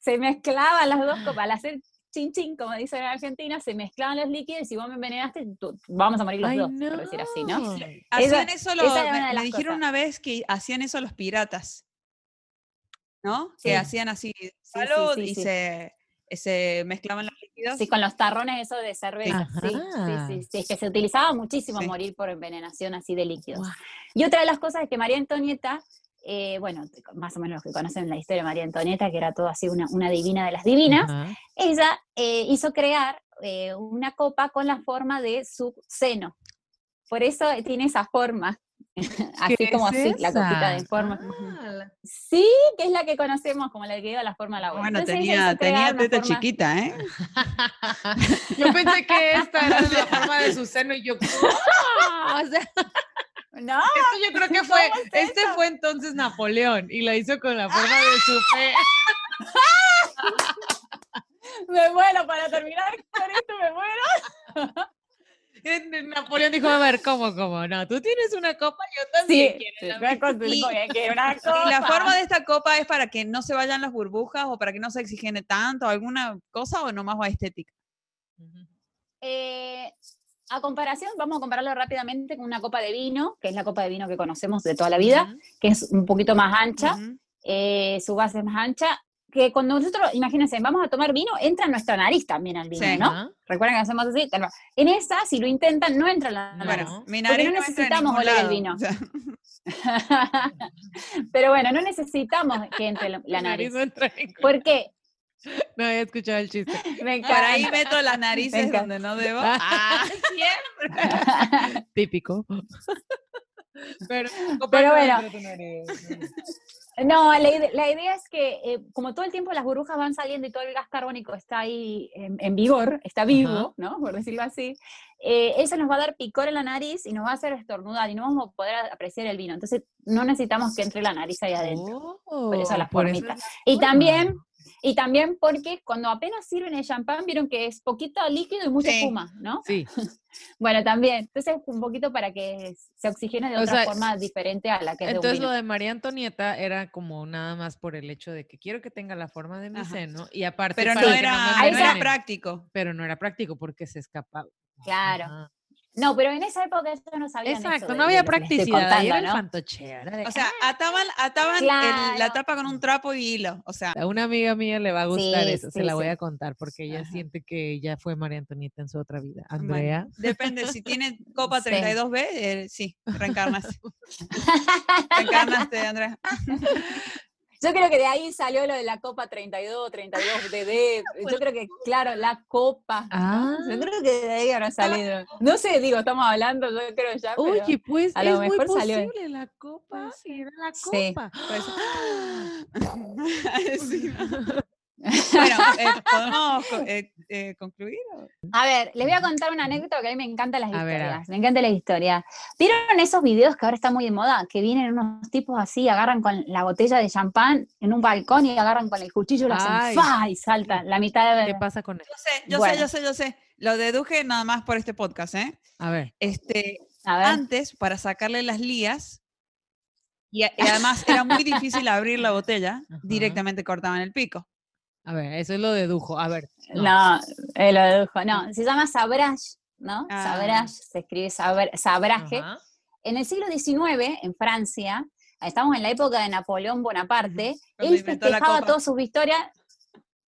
se mezclaban las dos copas. Al hacer chin chin, como dicen en Argentina, se mezclaban los líquidos y si vos me envenenaste, tú- vamos a morir los Ay, dos, por decir así, ¿no? no. Hacían eso, los- me, dijeron cosas. una vez que hacían eso los piratas, ¿no? Sí. Que hacían así sí, salud sí, y sí. Se, se mezclaban los líquidos. Sí, con los tarrones eso de cerveza. Sí, sí, sí, sí, es que se utilizaba muchísimo Sí. morir por envenenación así de líquidos. Y otra de las cosas es que María Antonieta, eh, bueno, más o menos los que conocen la historia de María Antonieta, que era todo así una, una divina de las divinas, Ajá. ella eh, hizo crear eh, una copa con la forma de su seno. Por eso tiene esa forma, (laughs) así ¿Qué como es así, la copita de esa? forma. Ah, Sí, que es la que conocemos como la que dio la forma a la abuela. Bueno, Entonces tenía, tenía teta forma- chiquita, ¿eh? (laughs) Yo pensé que esta era la forma de su seno y yo. ¡ah! (laughs) O sea, No, esto yo creo que fue. ¿Cómo es Este fue entonces Napoleón y la hizo con la forma de su fe. (laughs) me muero para terminar con esto, me muero. (laughs) Napoleón dijo: A ver, ¿cómo, cómo? No, tú tienes una copa, yo también quiero. la mía". Y- una (laughs) Y la copa. forma de esta copa es para que no se vayan las burbujas o para que no se exigene tanto, alguna cosa o nomás va estética. Eh, a comparación, vamos a compararlo rápidamente con una copa de vino, que es la copa de vino que conocemos de toda la vida, que es un poquito más ancha, eh, su base es más ancha. que cuando nosotros, imagínense, vamos a tomar vino, entra en nuestra nariz también el vino, Sí. ¿no? Ajá. Recuerden que hacemos así. En esa, si lo intentan, no entra en la No. nariz. Bueno, mi nariz no no necesitamos oler el vino. o sea, (laughs) Pero bueno, no necesitamos que entre la, (laughs) nariz no entra ¿Por qué? (laughs) No había escuchado el chiste. (laughs) Me por ahí meto las narices donde no debo. (laughs) Ah, siempre. Típico. Pero, Pero bueno. No, la, ide- la idea es que eh, como todo el tiempo las burbujas van saliendo y todo el gas carbónico está ahí en, en vigor, está vivo. ¿no? Por decirlo así, eh, eso nos va a dar picor en la nariz y nos va a hacer estornudar y no vamos a poder apreciar el vino. Entonces no necesitamos que entre la nariz ahí adentro. Oh, eso la por formita. es la Y también, y también porque cuando apenas sirven el champán, vieron que es poquito líquido y mucha Sí. espuma, ¿no? Sí, (laughs) Bueno, también. Entonces un poquito para que se oxigene de O otra sea, forma diferente a la que es de un entonces lo de María Antonieta era como nada más por el hecho de que quiero que tenga la forma de mi Ajá. seno y aparte Pero no era, no era práctico. pero no era práctico porque se escapaba. Claro. Ajá. No, pero en esa época ellos no sabían eso Exacto, de- no había practicidad, era el ¿no? fantocheo. era de, O sea, ataban, ataban el- la tapa con un trapo y hilo. O sea, A una amiga mía le va a gustar Sí, eso, se sí, la voy a contar porque ella Ajá. siente que ella fue María Antonieta en su otra vida. bueno, Andrea. depende. Si tiene (laughs) copa Sí. 32B, eh, sí, reencarnaste. (laughs) reencarnaste, Andrea. (laughs) Yo creo que de ahí salió lo de la Copa 32, 32 DD. Yo creo que, claro, la Copa. Ah. Yo creo que de ahí habrá salido. No sé, digo, estamos hablando, yo creo ya. pero- Oye, pues a lo es muy mejor salió- posible la copa, era la Sí. copa. Pues- (gasps) (laughs) Sí. (laughs) Bueno, (laughs) eh, ¿podemos eh, eh, concluir? o? A ver, les voy a contar una anécdota que a mí me encantan las A ver, a historias. Me encanta la historia. ¿Vieron esos videos que ahora están muy de moda? Que vienen unos tipos así, agarran con la botella de champán en un balcón y agarran con el cuchillo y lo hacen Ay. ¡fa! y saltan la mitad de ¿Qué pasa con eso? Yo sé, yo Bueno. sé, yo sé, yo sé. Lo deduje nada más por este podcast, ¿eh? A ver. Este, A ver. antes, para sacarle las lías, y, (laughs) además era muy difícil abrir la botella, Ajá. directamente cortaban el pico. A ver, eso es lo dedujo. A ver. no. No, él lo dedujo. No, se llama sabrage, ¿no? Ah. Sabrage, se escribe sabr- sabraje. Ajá. En el siglo XIX, en Francia, estamos en la época de Napoleón Bonaparte, Cuando él festejaba todas sus victorias.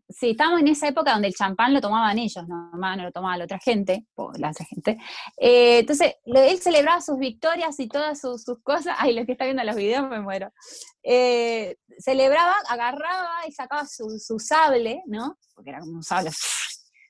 Sí, estamos en esa época donde el champán lo tomaban ellos, nomás no lo tomaba la otra gente, o la otra gente. Eh, entonces, él celebraba sus victorias y todas sus, sus cosas. Ay, los que está viendo los videos me muero. Eh, celebraba, agarraba y sacaba su, su sable, ¿no? Porque era como un sable,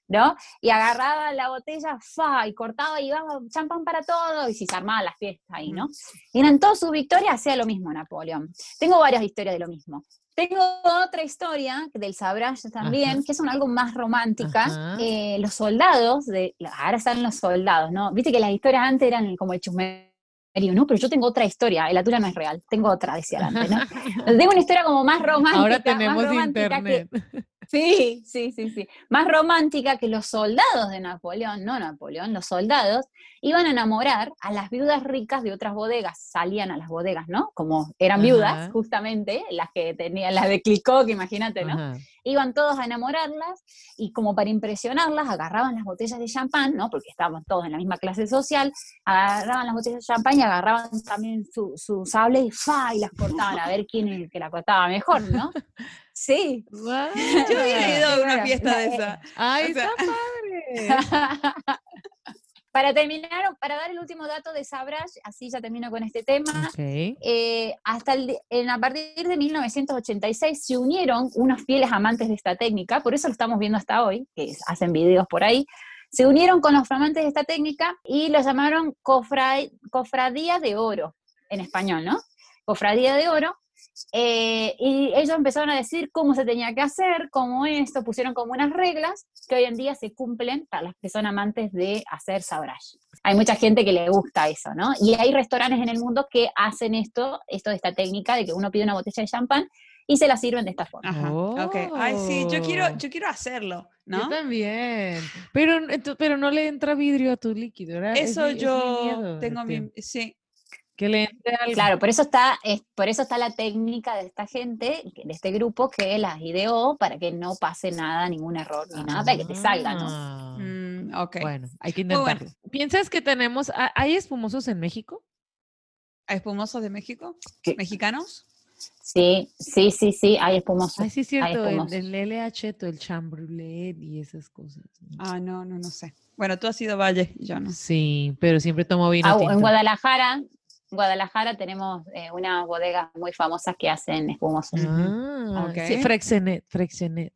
¿no? Y agarraba la botella, fa, y cortaba y iba champán para todo, y si se armaba la fiesta ahí, ¿no? Y en todas sus victorias hacía lo mismo Napoleón. Tengo varias historias de lo mismo. Tengo otra historia del Sabrage también, Ajá. que es un algo más romántica. Ajá. Eh, los soldados, de, ahora están los soldados, ¿no? Viste que las historias antes eran como el chusmerío, ¿no? Pero yo tengo otra historia, la tuya no es real, tengo otra, decía antes, ¿no? (laughs) Tengo una historia como más romántica. Ahora más tenemos romántica que- internet. Sí, sí, sí, sí. Más romántica que los soldados de Napoleón, no Napoleón, los soldados iban a enamorar a las viudas ricas de otras bodegas, salían a las bodegas, ¿no? Como eran viudas, Ajá. justamente, las que tenían, las de Clicoque, imagínate, ¿no? Ajá. Iban todos a enamorarlas y como para impresionarlas agarraban las botellas de champán, ¿no? Porque estábamos todos en la misma clase social, agarraban las botellas de champán y agarraban también su, su sable y ¡fa! y las cortaban a ver quién es el que la cortaba mejor, ¿no? (laughs) Sí. Yo hubiera ido a una fiesta de esa. Ay, o sea- está (laughs) padre. para terminar, para dar el último dato de Sabrage, así ya termino con este tema. Eh, hasta el, en, a partir de 1986 se unieron unos fieles amantes de esta técnica, por eso lo estamos viendo hasta hoy, que es- hacen videos por ahí, se unieron con los amantes de esta técnica y lo llamaron cofra- cofradía de oro, en español, ¿no? Cofradía de oro. Eh, y ellos empezaron a decir cómo se tenía que hacer, cómo esto, pusieron como unas reglas que hoy en día se cumplen para las que son amantes de hacer sabrage. Hay mucha gente que le gusta eso, ¿no? Y hay restaurantes en el mundo que hacen esto, esto de esta técnica de que uno pide una botella de champán y se la sirven de esta forma. Ajá. Ok. Ay, sí, yo Oh. quiero, yo quiero hacerlo, Yo ¿no? también. Pero, ento- pero no le entra vidrio a tu líquido, ¿verdad? Es Eso mi- es mi yo miedo, tengo este, mi. Sí. Que le entre algo. Claro, por eso está, es, por eso está la técnica de esta gente, de este grupo que las ideó para que no pase nada, ningún error ni nada, para que te salga, ¿no? Ah. Mm, ok. Bueno, hay que bueno. intentarlo. ¿Piensas que tenemos, ha- hay espumosos en México? ¿A espumosos de México? ¿Qué? ¿Mexicanos? Sí, sí, sí, sí, hay espumoso. Ay, sí es hay cierto, el, el LH, el chambrulé y esas cosas. Ah, no, no, no sé. Bueno, tú has ido Valle, yo no. Sí, pero siempre tomo vino Ah, tinto. en Guadalajara, Guadalajara tenemos eh, unas bodegas muy famosas que hacen espumoso. Ah, sí, Ok. Frexenet, Frexenet.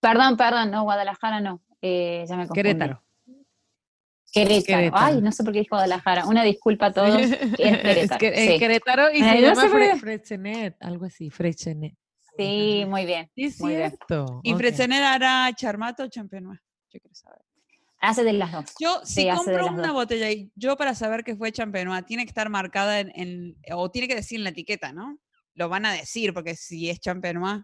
Perdón, perdón, no, Guadalajara no. eh, ya me confundí. Querétaro. Querétaro. Querétaro. Ay, no sé por qué dije Guadalajara. Una disculpa a todos. (laughs) Es Querétaro. que- sí. Querétaro y se Ay, no llama sé por Fre- qué. Frexenet, algo así, Frexenet. Sí, muy bien. Sí, es Muy bien. cierto. ¿Y ok. Fresener hará Charmato o Champenois? Yo quiero saber. Hace de las dos. Yo, si Sí, compro una dos. botella y yo para saber que fue Champenois, tiene que estar marcada en, en- o tiene que decir en la etiqueta, ¿no? Lo van a decir, porque si es Champenois.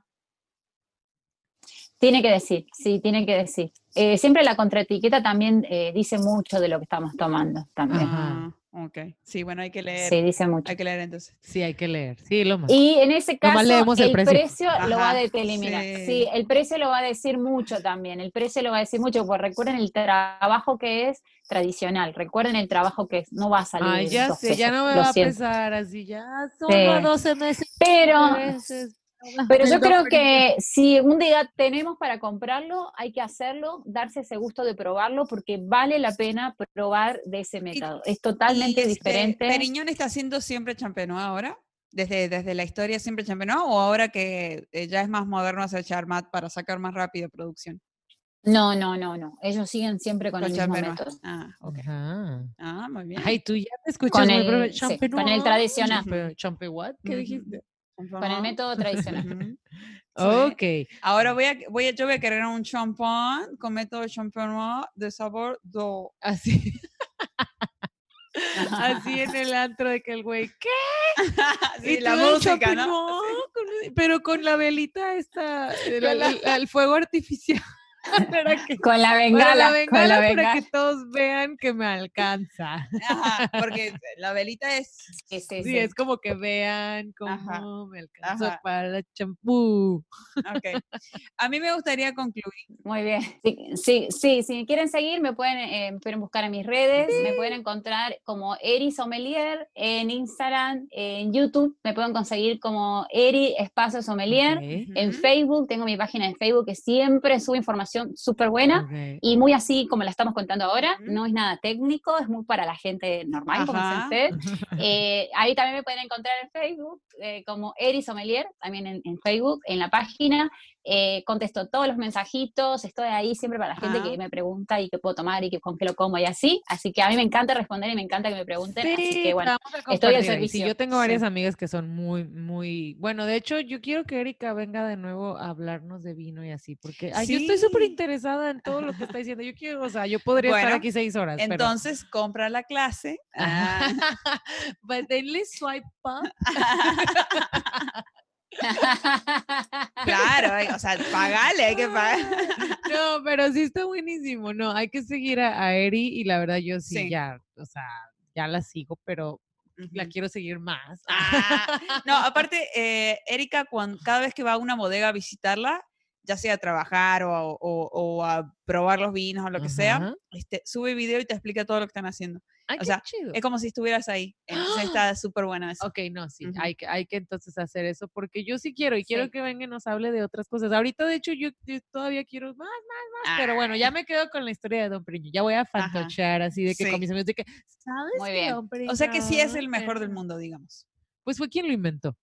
Tiene que decir, sí, tiene que decir. Eh, siempre la contraetiqueta también eh, dice mucho de lo que estamos tomando. También. Ah, ok. Sí, bueno, hay que leer. Sí, dice mucho. Hay que leer entonces. Sí, hay que leer. Sí, lo más. Y en ese caso, el el, precio. precio, lo va a determinar. sí. Sí. el precio lo va a decir mucho también. El precio lo va a decir mucho, porque recuerden el trabajo que es tradicional. Recuerden el trabajo que es, no va a salir. Ay, ya sé, ya no me va a pesar así, ya solo Sí. 12 meses. Pero, meses. (laughs) pero yo creo que si un día tenemos para comprarlo, hay que hacerlo, darse ese gusto de probarlo, porque vale la pena probar de ese método. Es totalmente este, diferente. ¿Periñón está haciendo siempre Champenois ahora? Desde, desde la historia siempre Champenois o ahora que eh, ya es más moderno hacer Charmat para sacar más rápido producción? No, no, no, no. Ellos siguen siempre con, Con el mismo método. Ah, ok. Ajá. Ah, muy bien. Ay, tú ya te escuchas Con el- profe- sí, con el Champenois, tradicional. champe- champe what? ¿Qué dijiste? Con el método tradicional. Ok. Ahora voy a, voy a, yo voy a querer un champán con método champenois de sabor do. Así, (laughs) así en el (laughs) antro de que el güey, ¿qué? (laughs) Sí, Y la música, ¿no? con- pero con la velita esta, el, el- el fuego artificial. Para que- (laughs) Con la para bengala, la con bengala, la para bengala. que todos vean que me alcanza. Ajá, porque (laughs) la velita es. Sí, es como que vean Ajá, cómo me alcanzó ajá. para el champú. Ok. A mí me gustaría concluir. Muy bien. Sí, sí, sí, si me quieren seguir, me pueden, eh, me pueden buscar en mis redes, me pueden encontrar como Eri Sommelier en Instagram, en YouTube, me pueden conseguir como Eri Espacio Sommelier. En. Facebook, tengo mi página de Facebook que siempre sube información súper buena. Y muy así como la estamos contando ahora, no es nada técnico, es muy para la gente normal, como Ajá. ustedes. (laughs) Eh, ahí también me pueden encontrar en Facebook eh, como Eri Sommelier, también en, en Facebook, en la página. Eh, contesto todos los mensajitos, estoy ahí siempre para la gente Ajá. que me pregunta y qué puedo tomar y que, con qué lo como y así. Así que a mí me encanta responder y me encanta que me pregunten. así Sí, que bueno, estoy al ahí. Sí, servicio. yo tengo varias Sí. amigas que son muy, muy, bueno, de hecho, yo quiero que Erika venga de nuevo a hablarnos de vino y así, porque ay, yo estoy súper interesada en todo lo que está diciendo. Yo quiero, o sea, yo podría estar Bueno, aquí seis horas. pero- Entonces, compra la clase. Ah, But (laughs) denle swipe up. (laughs) claro, hay- o sea, pagale, hay que pagar. (laughs) No, pero sí está buenísimo. No, hay que seguir a, a Eri y la verdad yo sí, Sí. ya, o sea, ya la sigo, pero la quiero seguir más. Ah, no, (laughs) aparte, eh, Erika, cuando, cada vez que va a una bodega a visitarla, ya sea a trabajar o, a- o- o a probar los vinos o lo que sea, este, sube video y te explica todo lo que están haciendo. Ay, o qué sea, chido. Es como si estuvieras ahí. Entonces está súper buena eso. Ok, no, sí, hay, que, hay que entonces hacer eso porque yo sí quiero y quiero que venga y nos hable de otras cosas. Ahorita, de hecho, yo, yo todavía quiero más, más, más, pero bueno, ya me quedo con la historia de Don Periño. Ya voy a fantochear así de que Sí. con mis amigos de que, ¿sabes Muy que bien. Don O sea que sí es el mejor del era-" mundo, digamos. Pues fue quien lo inventó.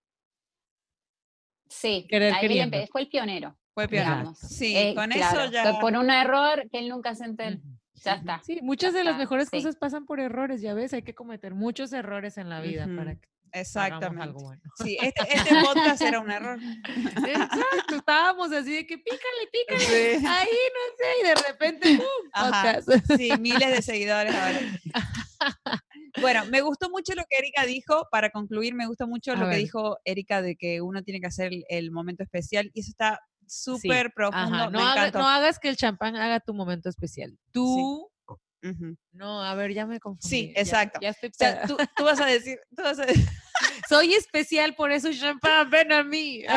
sí, Querer ahí fue el pionero. Fue pionero. digamos. Sí, Eh, con claro, eso ya. por un error que él nunca se enteró. Ya está. Sí, muchas Ya de las está, mejores sí. cosas pasan por errores, ya ves, hay que cometer muchos errores en la vida para que algo Exactamente. bueno. Sí, este, este podcast era un error. (laughs) Exacto, estábamos así de que pícale, pícale, Sí. ahí no sé, y de repente, ¡pum! Ajá. podcast. Sí, miles de seguidores ahora. (laughs) Bueno, me gustó mucho lo que Erika dijo. Para concluir, me gusta mucho A lo que dijo Erika de que uno tiene que hacer el, el momento especial. Y eso está súper profundo. Ajá, me No, haga- no hagas que el champán haga tu momento especial. Tú, Ujú. no, a ver, ya me confundí. Sí, ya- exacto. Ya, estoy O sea, tú, tú vas a decir, tú vas a decir, (laughs) Soy especial, por eso champán, ven a mí. (laughs)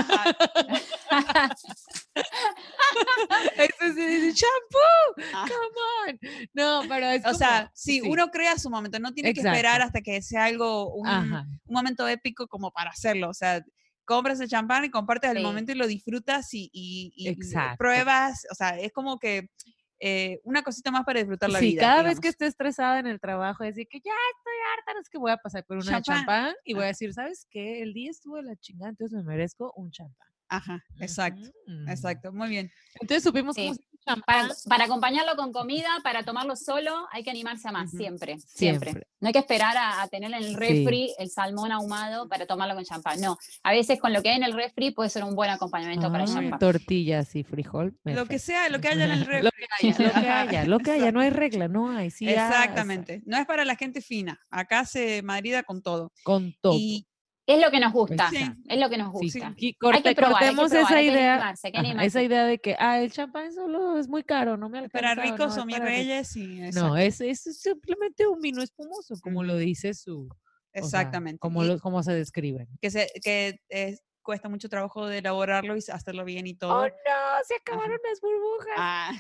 Eso sí dice, champú, ah. come on. No, pero es O sea, como- sí, uno crea su momento, no tiene que Exacto. esperar hasta que sea algo, un, un momento épico como para hacerlo. O sea, compras el champán y compartes el momento y lo disfrutas y, y- y pruebas, o sea, es como que eh, una cosita más para disfrutar la sí, vida. cada vez que esté estresada en el trabajo, decir que ya estoy harta, no es que voy a pasar por una Champán. champán y voy a Ah. decir, ¿sabes qué? El día estuvo de la chingada, entonces me merezco un champán. Ajá, exacto, exacto, muy bien. Entonces supimos cómo se. Para, para acompañarlo con comida, para tomarlo solo, hay que animarse a más, siempre, siempre, Siempre. No hay que esperar a, a tener en el Sí. refri el salmón ahumado para tomarlo con champán. No, a veces con lo que hay en el refri puede ser un buen acompañamiento para el Ay, champán. tortillas y frijol. Lo que sea, lo que haya en el refri. Lo que haya, lo que haya, lo que haya, no hay regla, no hay. Sí, ya, Exactamente. No es para la gente fina. Acá se madrida con todo. Con todo. Y Es lo que nos gusta, Sí. es lo que nos Sí, gusta. Hay corte- que probar, hay que cortemos probar, esa hay que idea. animarse, hay que animarse. esa idea de que, ah, el champán solo es muy caro, no me alcanza. para ricos no, o mis para ricos". reyes, y No, es, es simplemente un vino espumoso, como lo dice su. o sea, exactamente. como, lo- como se describen. que se, que es- cuesta mucho trabajo de elaborarlo y hacerlo bien y todo. Oh, no, se acabaron las burbujas. Ah,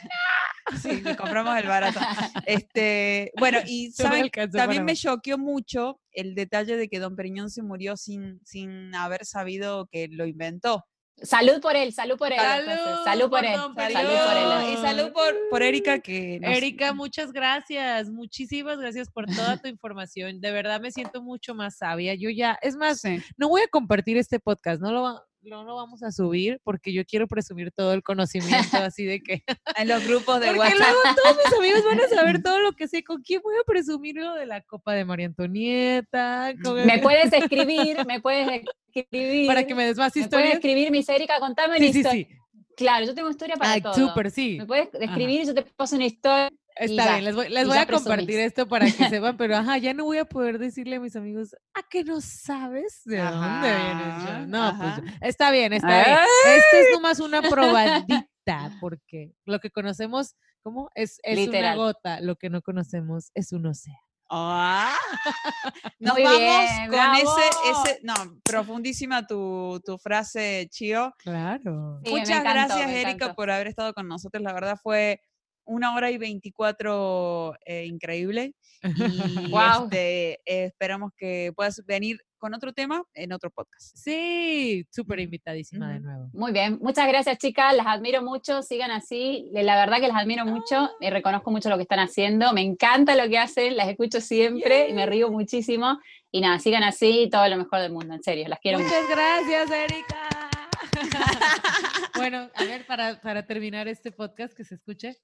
(laughs) sí, compramos el barato. Este, bueno, y ¿saben? también me choqueó mucho el detalle de que Don Periñón se murió sin, sin haber sabido que lo inventó. Salud por él, salud por él. Salud entonces, Salud por por él. Salud por él. Y salud por, por Erika que nos- Erika, muchas gracias, muchísimas gracias por toda tu información. De verdad me siento mucho más sabia. Yo ya, es más, Sí. no voy a compartir este podcast, no lo, va- no lo vamos a subir porque yo quiero presumir todo el conocimiento (laughs) así de que... en los grupos de Porque WhatsApp. luego todos mis amigos van a saber (laughs) todo lo que sé. ¿Con quién voy a presumir lo de la copa de María Antonieta? Con- Me puedes escribir, (laughs) me puedes escribir. Para que me des más me puedes historias. escribir, Miss Erika, contame una Sí, sí, historia. sí. Claro, yo tengo historia para Ay, todo. súper, sí. Me puedes escribir y yo te paso una historia. Está bien, les voy, les voy a compartir esto para que sepan, pero (laughs) ajá, ya no voy a poder decirle a mis amigos, ¿a que no sabes de dónde viene el Ajá, show?". No, pues está bien, está bien. Esto es nomás una (laughs) probadita, porque lo que conocemos, ¿cómo? Es, es una gota, lo que no conocemos es un océano. Ah. (laughs) Nos Muy vamos bien, con ese, bravo. ese, no, profundísima tu, tu frase, Chio. Claro. Sí, Muchas encantó, gracias, Erika, encantó. por haber estado con nosotros. La verdad fue una hora y 24 eh, increíble. (laughs) Y Guau. este, eh, esperamos que puedas venir con otro tema en otro podcast. Sí, súper invitadísima de Ujú. nuevo. Muy bien, muchas gracias chicas, las admiro mucho, sigan así, de- la verdad que las admiro mucho y reconozco mucho lo que están haciendo, me encanta lo que hacen, las escucho siempre y me río muchísimo y nada, sigan así, todo lo mejor del mundo, en serio, las quiero mucho. Muchas gracias, Erika. (laughs) bueno, a ver, para, para terminar este podcast, que se escuche.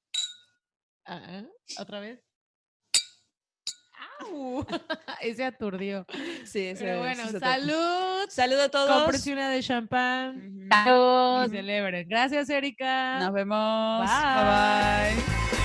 Ah, Otra vez. ¡Au! (laughs) (laughs) Ese aturdió. Sí, ese- Pero bueno, ese salud. Saludos a todos. Cómprense una de champán Ujú. Saludos. y celebren. Gracias, Erika. Nos vemos. Bye. bye. bye.